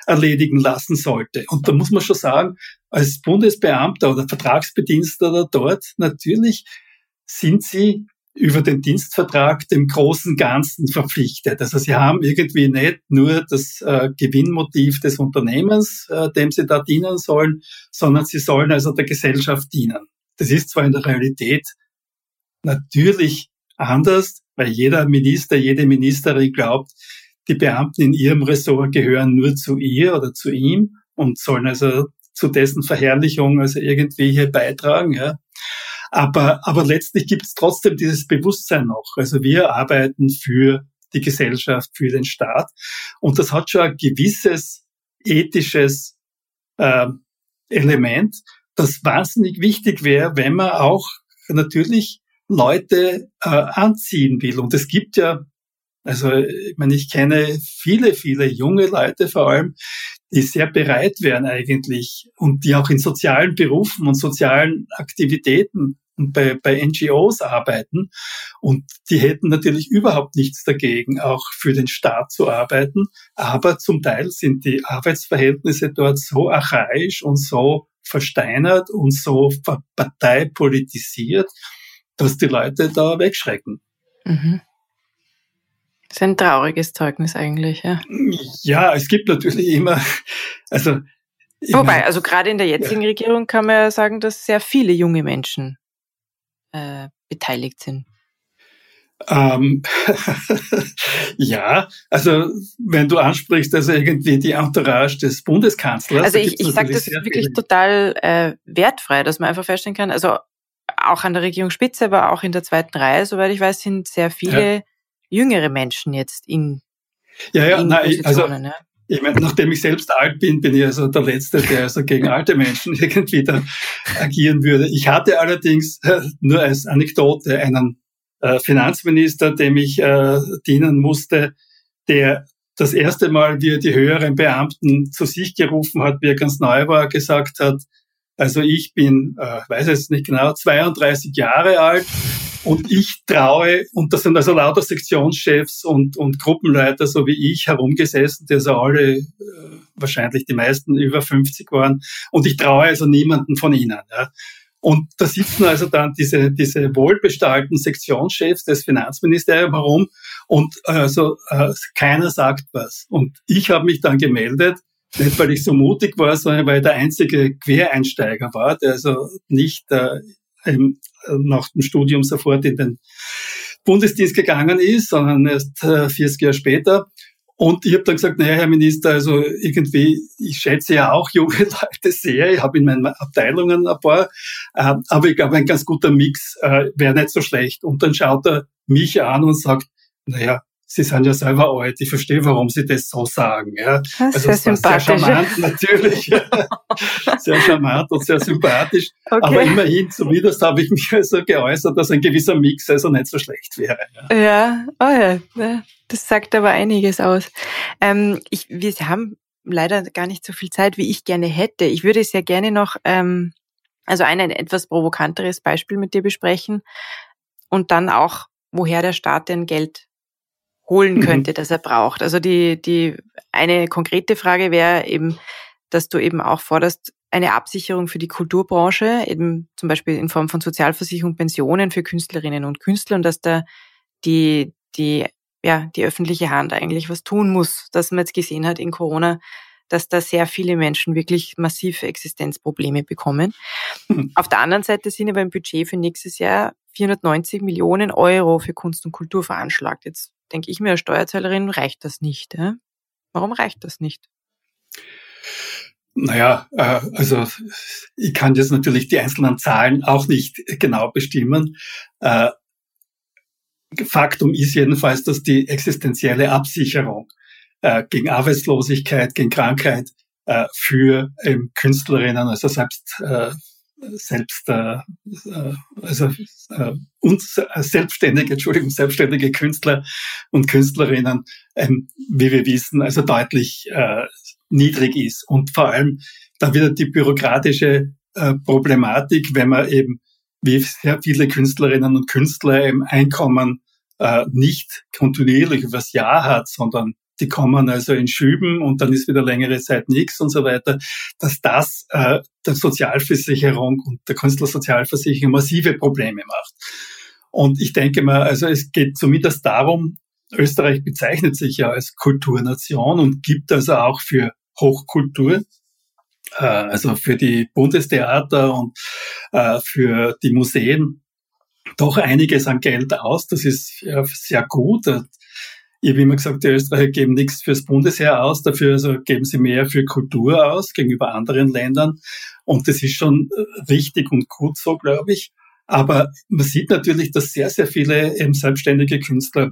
erledigen lassen sollte. Und da muss man schon sagen, als Bundesbeamter oder Vertragsbediensteter dort, natürlich sind sie über den Dienstvertrag dem großen Ganzen verpflichtet. Also sie haben irgendwie nicht nur das äh, Gewinnmotiv des Unternehmens, äh, dem sie da dienen sollen, sondern sie sollen also der Gesellschaft dienen. Das ist zwar in der Realität natürlich anders, weil jeder Minister, jede Ministerin glaubt, die Beamten in ihrem Ressort gehören nur zu ihr oder zu ihm und sollen also zu dessen Verherrlichung also irgendwie hier beitragen. Ja. Aber, aber letztlich gibt es trotzdem dieses Bewusstsein noch. Also wir arbeiten für die Gesellschaft, für den Staat. Und das hat schon ein gewisses ethisches äh, Element, das wahnsinnig wichtig wäre, wenn man auch natürlich Leute äh, anziehen will. Und es gibt ja, also ich meine, ich kenne viele, viele junge Leute vor allem, die sehr bereit wären eigentlich und die auch in sozialen Berufen und sozialen Aktivitäten und bei, bei NGOs arbeiten. Und die hätten natürlich überhaupt nichts dagegen, auch für den Staat zu arbeiten. Aber zum Teil sind die Arbeitsverhältnisse dort so archaisch und so versteinert und so parteipolitisiert, dass die Leute da wegschrecken. Mhm. Das ist ein trauriges Zeugnis eigentlich, ja. Ja, es gibt natürlich immer, also. Wobei, also gerade in der jetzigen ja. Regierung kann man ja sagen, dass sehr viele junge Menschen äh, beteiligt sind. Ähm, (laughs) ja, also wenn du ansprichst, also irgendwie die Entourage des Bundeskanzlers. Also ich, ich sage das wirklich total äh, wertfrei, dass man einfach feststellen kann, also auch an der Regierungsspitze, aber auch in der zweiten Reihe, soweit ich weiß, sind sehr viele ja. jüngere Menschen jetzt in Ja, ja, in nein, also ja. ich meine, nachdem ich selbst alt bin, bin ich also der Letzte, der also gegen alte Menschen (laughs) irgendwie da agieren würde. Ich hatte allerdings äh, nur als Anekdote einen äh, Finanzminister, dem ich äh, dienen musste, der das erste Mal, wie er die höheren Beamten zu sich gerufen hat, wie er ganz neu war, gesagt hat, also ich bin, äh, weiß jetzt nicht genau, 32 Jahre alt und ich traue, und das sind also lauter Sektionschefs und, und Gruppenleiter, so wie ich, herumgesessen, die also alle, äh, wahrscheinlich die meisten über 50 waren, und ich traue also niemanden von ihnen. Ja. Und da sitzen also dann diese, diese wohlbestallten Sektionschefs des Finanzministeriums herum und also äh, keiner sagt was. Und ich habe mich dann gemeldet nicht, weil ich so mutig war, sondern weil ich der einzige Quereinsteiger war, der also nicht äh, nach dem Studium sofort in den Bundesdienst gegangen ist, sondern erst äh, 40 Jahre später. Und ich habe dann gesagt, naja, Herr Minister, also irgendwie, ich schätze ja auch junge (laughs) Leute sehr, ich habe in meinen Abteilungen ein paar, äh, aber ich glaube, ein ganz guter Mix äh, wäre nicht so schlecht. Und dann schaut er mich an und sagt, naja, Sie sind ja selber alt. Ich verstehe, warum Sie das so sagen. Ja. Das also sehr das war sehr charmant (laughs) natürlich. (laughs) sehr charmant und sehr sympathisch. Okay. Aber immerhin, zumindest habe ich mich also geäußert, dass ein gewisser Mix also nicht so schlecht wäre. Ja, ja. oh ja. Das sagt aber einiges aus. Ähm, ich, wir haben leider gar nicht so viel Zeit, wie ich gerne hätte. Ich würde sehr gerne noch ähm, also ein, ein etwas provokanteres Beispiel mit dir besprechen und dann auch, woher der Staat denn Geld holen mhm. könnte, mhm. das er braucht. Also die, die eine konkrete Frage wäre eben, dass du eben auch forderst, eine Absicherung für die Kulturbranche, eben zum Beispiel in Form von Sozialversicherung, Pensionen für Künstlerinnen und Künstler und dass da die, die, ja, die öffentliche Hand eigentlich was tun muss, dass man jetzt gesehen hat in Corona, dass da sehr viele Menschen wirklich massive Existenzprobleme bekommen. Mhm. Auf der anderen Seite sind aber im Budget für nächstes Jahr 490 Millionen Euro für Kunst und Kultur veranschlagt. Jetzt denke ich mir als Steuerzahlerin, reicht das nicht. Ja? Warum reicht das nicht? Naja, äh, also ich kann jetzt natürlich die einzelnen Zahlen auch nicht genau bestimmen. Äh, Faktum ist jedenfalls, dass die existenzielle Absicherung äh, gegen Arbeitslosigkeit, gegen Krankheit für Künstlerinnen, also selbst selbst äh, äh, also äh, uns äh, selbstständige, Entschuldigung, selbstständige Künstler und Künstlerinnen, ähm, wie wir wissen, also deutlich äh, niedrig ist. Und vor allem da wieder die bürokratische äh, Problematik, wenn man eben wie sehr viele Künstlerinnen und Künstler im Einkommen äh, nicht kontinuierlich übers Jahr hat, sondern die kommen also in Schüben und dann ist wieder längere Zeit nichts und so weiter, dass das äh, der Sozialversicherung und der Künstlersozialversicherung massive Probleme macht. Und ich denke mal, also es geht zumindest darum, Österreich bezeichnet sich ja als Kulturnation und gibt also auch für Hochkultur, äh, also für die Bundestheater und äh, für die Museen doch einiges an Geld aus. Das ist ja sehr gut. Ich habe immer gesagt, die Österreicher geben nichts fürs Bundesheer aus, dafür also geben sie mehr für Kultur aus gegenüber anderen Ländern. Und das ist schon richtig und gut so, glaube ich. Aber man sieht natürlich, dass sehr, sehr viele eben selbstständige Künstler,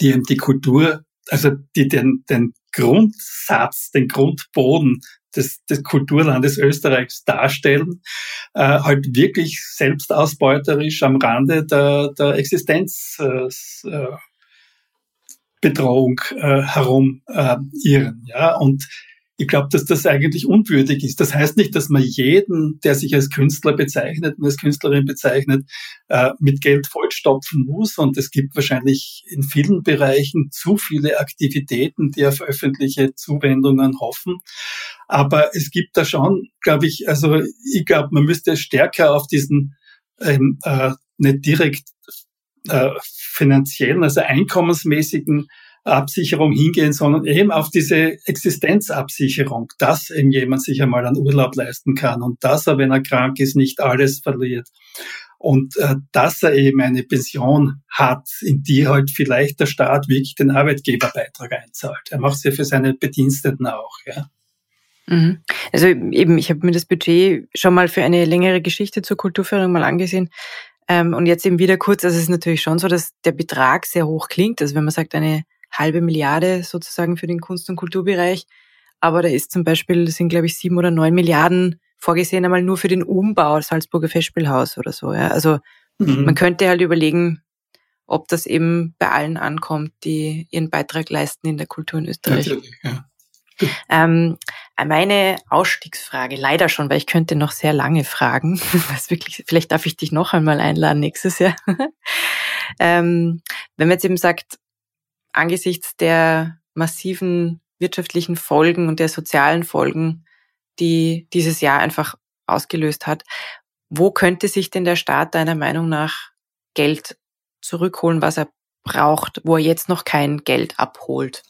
die eben die Kultur, also die den, den Grundsatz, den Grundboden des, des Kulturlandes Österreichs darstellen, äh, halt wirklich selbstausbeuterisch am Rande der, der Existenzbedrohung äh, äh, herum äh, irren. Ja? Und ich glaube, dass das eigentlich unwürdig ist. Das heißt nicht, dass man jeden, der sich als Künstler bezeichnet und als Künstlerin bezeichnet, äh, mit Geld vollstopfen muss. Und es gibt wahrscheinlich in vielen Bereichen zu viele Aktivitäten, die auf öffentliche Zuwendungen hoffen. Aber es gibt da schon, glaube ich, also ich glaube, man müsste stärker auf diesen ähm, äh, nicht direkt äh, finanziellen, also einkommensmäßigen Absicherung hingehen, sondern eben auf diese Existenzabsicherung, dass eben jemand sich einmal einen Urlaub leisten kann und dass er, wenn er krank ist, nicht alles verliert. Und äh, dass er eben eine Pension hat, in die halt vielleicht der Staat wirklich den Arbeitgeberbeitrag einzahlt. Er macht es ja für seine Bediensteten auch. Ja. Mhm. Also eben, ich habe mir das Budget schon mal für eine längere Geschichte zur Kulturförderung mal angesehen. Ähm, und jetzt eben wieder kurz, also es ist natürlich schon so, dass der Betrag sehr hoch klingt. Also wenn man sagt, eine halbe Milliarde sozusagen für den Kunst- und Kulturbereich. Aber da ist zum Beispiel, das sind glaube ich sieben oder neun Milliarden vorgesehen einmal nur für den Umbau Salzburger Festspielhaus oder so. Ja. Also mhm. man könnte halt überlegen, ob das eben bei allen ankommt, die ihren Beitrag leisten in der Kultur in Österreich. Natürlich, ja. Ähm, meine Ausstiegsfrage, leider schon, weil ich könnte noch sehr lange fragen. (laughs) Was wirklich, vielleicht darf ich dich noch einmal einladen nächstes Jahr. (laughs) ähm, wenn man jetzt eben sagt, angesichts der massiven wirtschaftlichen Folgen und der sozialen Folgen, die dieses Jahr einfach ausgelöst hat, wo könnte sich denn der Staat deiner Meinung nach Geld zurückholen, was er braucht, wo er jetzt noch kein Geld abholt?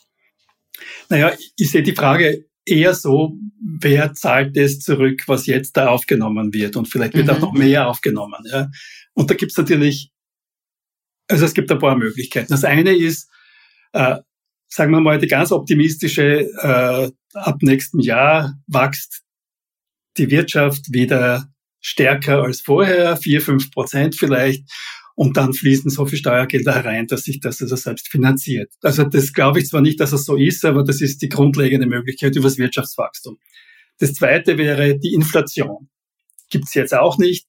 Naja, ich sehe die Frage eher so, wer zahlt das zurück, was jetzt da aufgenommen wird? Und vielleicht wird mhm. auch noch mehr aufgenommen. Ja? Und da gibt es natürlich, also es gibt ein paar Möglichkeiten. Das eine ist, äh, sagen wir mal, die ganz optimistische, äh, ab nächstem Jahr wächst die Wirtschaft wieder stärker als vorher, vier fünf Prozent vielleicht. Und dann fließen so viel Steuergelder herein, dass sich das also selbst finanziert. Also das glaube ich zwar nicht, dass es so ist, aber das ist die grundlegende Möglichkeit über das Wirtschaftswachstum. Das zweite wäre die Inflation. Gibt's jetzt auch nicht.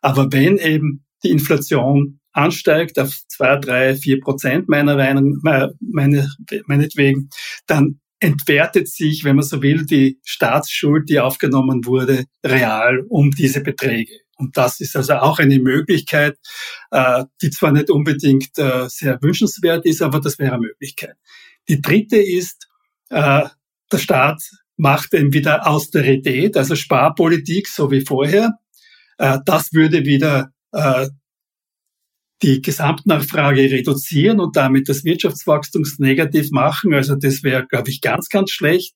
Aber wenn eben die Inflation ansteigt auf zwei, drei, vier Prozent meiner Meinung, meine, meinetwegen, dann entwertet sich, wenn man so will, die Staatsschuld, die aufgenommen wurde, real um diese Beträge. Und das ist also auch eine Möglichkeit, äh, die zwar nicht unbedingt äh, sehr wünschenswert ist, aber das wäre eine Möglichkeit. Die dritte ist, äh, der Staat macht eben wieder Austerität, also Sparpolitik, so wie vorher. Das würde wieder die Gesamtnachfrage reduzieren und damit das Wirtschaftswachstum negativ machen. Also das wäre, glaube ich, ganz, ganz schlecht.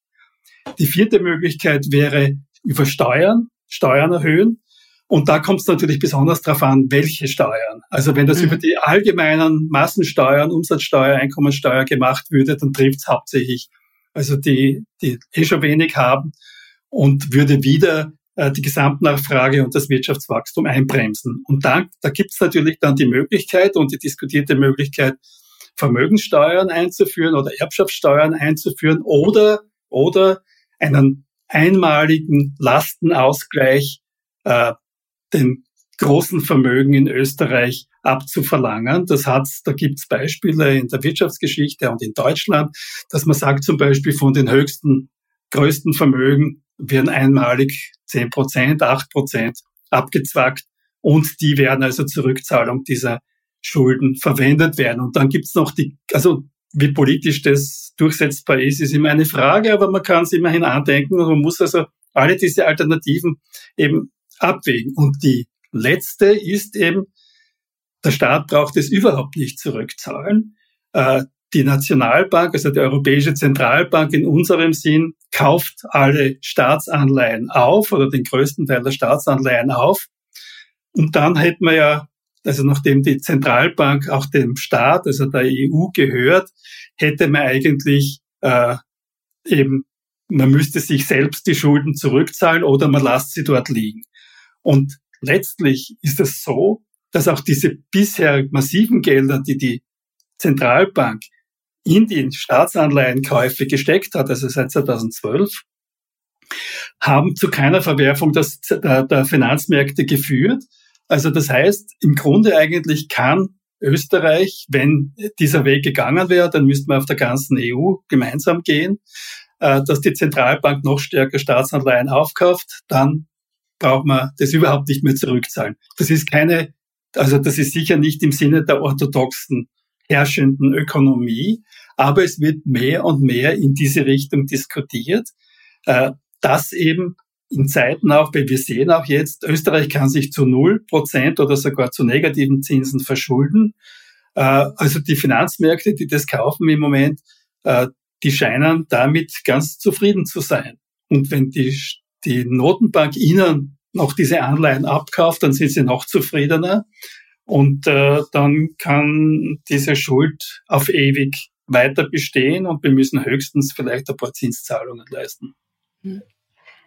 Die vierte Möglichkeit wäre über Steuern, Steuern erhöhen. Und da kommt es natürlich besonders darauf an, welche Steuern. Also wenn das mhm. über die allgemeinen Massensteuern, Umsatzsteuer, Einkommensteuer gemacht würde, dann trifft es hauptsächlich also die, die eh schon wenig haben und würde wieder äh, die Gesamtnachfrage und das Wirtschaftswachstum einbremsen. Und dann, da gibt es natürlich dann die Möglichkeit und die diskutierte Möglichkeit, Vermögenssteuern einzuführen oder Erbschaftssteuern einzuführen oder, oder einen einmaligen Lastenausgleich äh, den großen Vermögen in Österreich abzuverlangen. Das hat's, da gibt's Beispiele in der Wirtschaftsgeschichte und in Deutschland, dass man sagt zum Beispiel von den höchsten, größten Vermögen werden einmalig 10 Prozent, 8 Prozent abgezwackt und die werden also zur Rückzahlung dieser Schulden verwendet werden. Und dann gibt's noch die, also wie politisch das durchsetzbar ist, ist immer eine Frage, aber man kann es immerhin andenken und man muss also alle diese Alternativen eben abwägen. Und die letzte ist eben der Staat braucht es überhaupt nicht zurückzahlen. Äh, die Nationalbank, also die Europäische Zentralbank in unserem Sinn, kauft alle Staatsanleihen auf oder den größten Teil der Staatsanleihen auf. Und dann hätten wir ja, also nachdem die Zentralbank auch dem Staat, also der EU gehört, hätte man eigentlich äh, eben, man müsste sich selbst die Schulden zurückzahlen oder man lasst sie dort liegen. Und letztlich ist es so, dass auch diese bisher massiven Gelder, die die Zentralbank in die Staatsanleihenkäufe gesteckt hat, also seit 2012, haben zu keiner Verwerfung des, der, der Finanzmärkte geführt. Also das heißt, im Grunde eigentlich kann Österreich, wenn dieser Weg gegangen wäre, dann müsste man auf der ganzen EU gemeinsam gehen, äh, dass die Zentralbank noch stärker Staatsanleihen aufkauft, dann braucht man das überhaupt nicht mehr zurückzahlen. Das ist keine, also das ist sicher nicht im Sinne der orthodoxen herrschenden Ökonomie, aber es wird mehr und mehr in diese Richtung diskutiert, äh, dass eben in Zeiten auch, weil wir sehen auch jetzt, Österreich kann sich zu null Prozent oder sogar zu negativen Zinsen verschulden. Äh, also die Finanzmärkte, die das kaufen im Moment, äh, die scheinen damit ganz zufrieden zu sein. Und wenn die, die Notenbank ihnen noch diese Anleihen abkauft, dann sind sie noch zufriedener. Und äh, dann kann diese Schuld auf ewig weiter bestehen und wir müssen höchstens vielleicht ein paar Zinszahlungen leisten. Hm.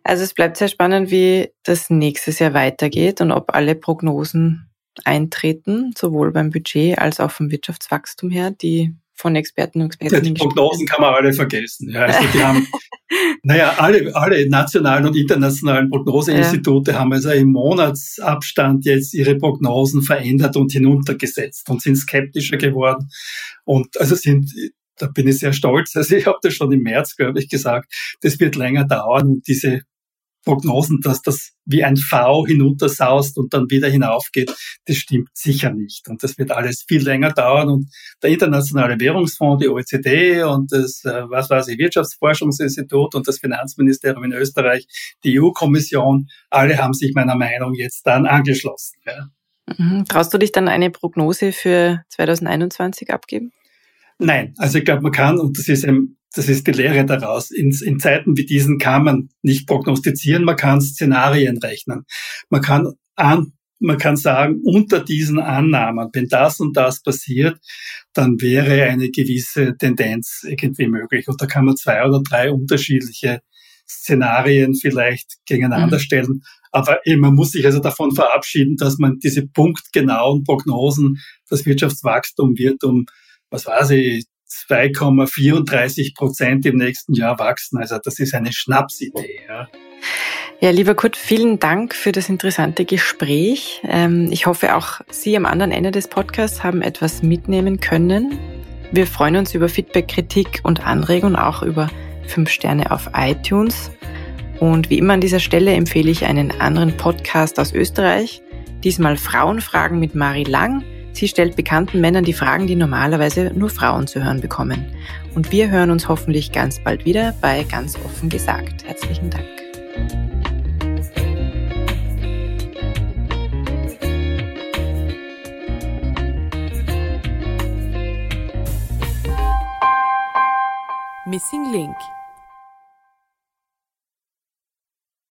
Also es bleibt sehr spannend, wie das nächstes Jahr weitergeht und ob alle Prognosen eintreten, sowohl beim Budget als auch vom Wirtschaftswachstum her, die von Experten und Experten. Die Prognosen kann man alle vergessen. Ja, also die haben, (laughs) naja, alle, alle nationalen und internationalen Prognoseinstitute ja. haben also im Monatsabstand jetzt ihre Prognosen verändert und hinuntergesetzt und sind skeptischer geworden. Und also sind, da bin ich sehr stolz. Also ich habe das schon im März, glaube ich, gesagt, das wird länger dauern und diese Prognosen, dass das wie ein V hinuntersaust und dann wieder hinaufgeht, das stimmt sicher nicht. Und das wird alles viel länger dauern. Und der Internationale Währungsfonds, die OECD und das, äh, was weiß ich, Wirtschaftsforschungsinstitut und das Finanzministerium in Österreich, die EU-Kommission, alle haben sich meiner Meinung jetzt dann angeschlossen. Ja. Mhm. Traust du dich dann eine Prognose für 2021 abgeben? Nein, also ich glaube, man kann, und das ist ein das ist die Lehre daraus. In, in Zeiten wie diesen kann man nicht prognostizieren, man kann Szenarien rechnen. Man kann an, man kann sagen, unter diesen Annahmen, wenn das und das passiert, dann wäre eine gewisse Tendenz irgendwie möglich. Und da kann man zwei oder drei unterschiedliche Szenarien vielleicht gegeneinander mhm. stellen. Aber man muss sich also davon verabschieden, dass man diese punktgenauen Prognosen, das Wirtschaftswachstum wird um, was weiß ich, 2,34 Prozent im nächsten Jahr wachsen. Also das ist eine Schnapsidee. Ja. Ja, lieber Kurt, vielen Dank für das interessante Gespräch. Ähm, ich hoffe, auch Sie am anderen Ende des Podcasts haben etwas mitnehmen können. Wir freuen uns über Feedback, Kritik und Anregungen, auch über fünf Sterne auf iTunes. Und wie immer an dieser Stelle empfehle ich einen anderen Podcast aus Österreich. Diesmal Frauenfragen mit Marie Lang. Sie stellt bekannten Männern die Fragen, die normalerweise nur Frauen zu hören bekommen. Und wir hören uns hoffentlich ganz bald wieder bei Ganz offen gesagt. Herzlichen Dank. Missing Link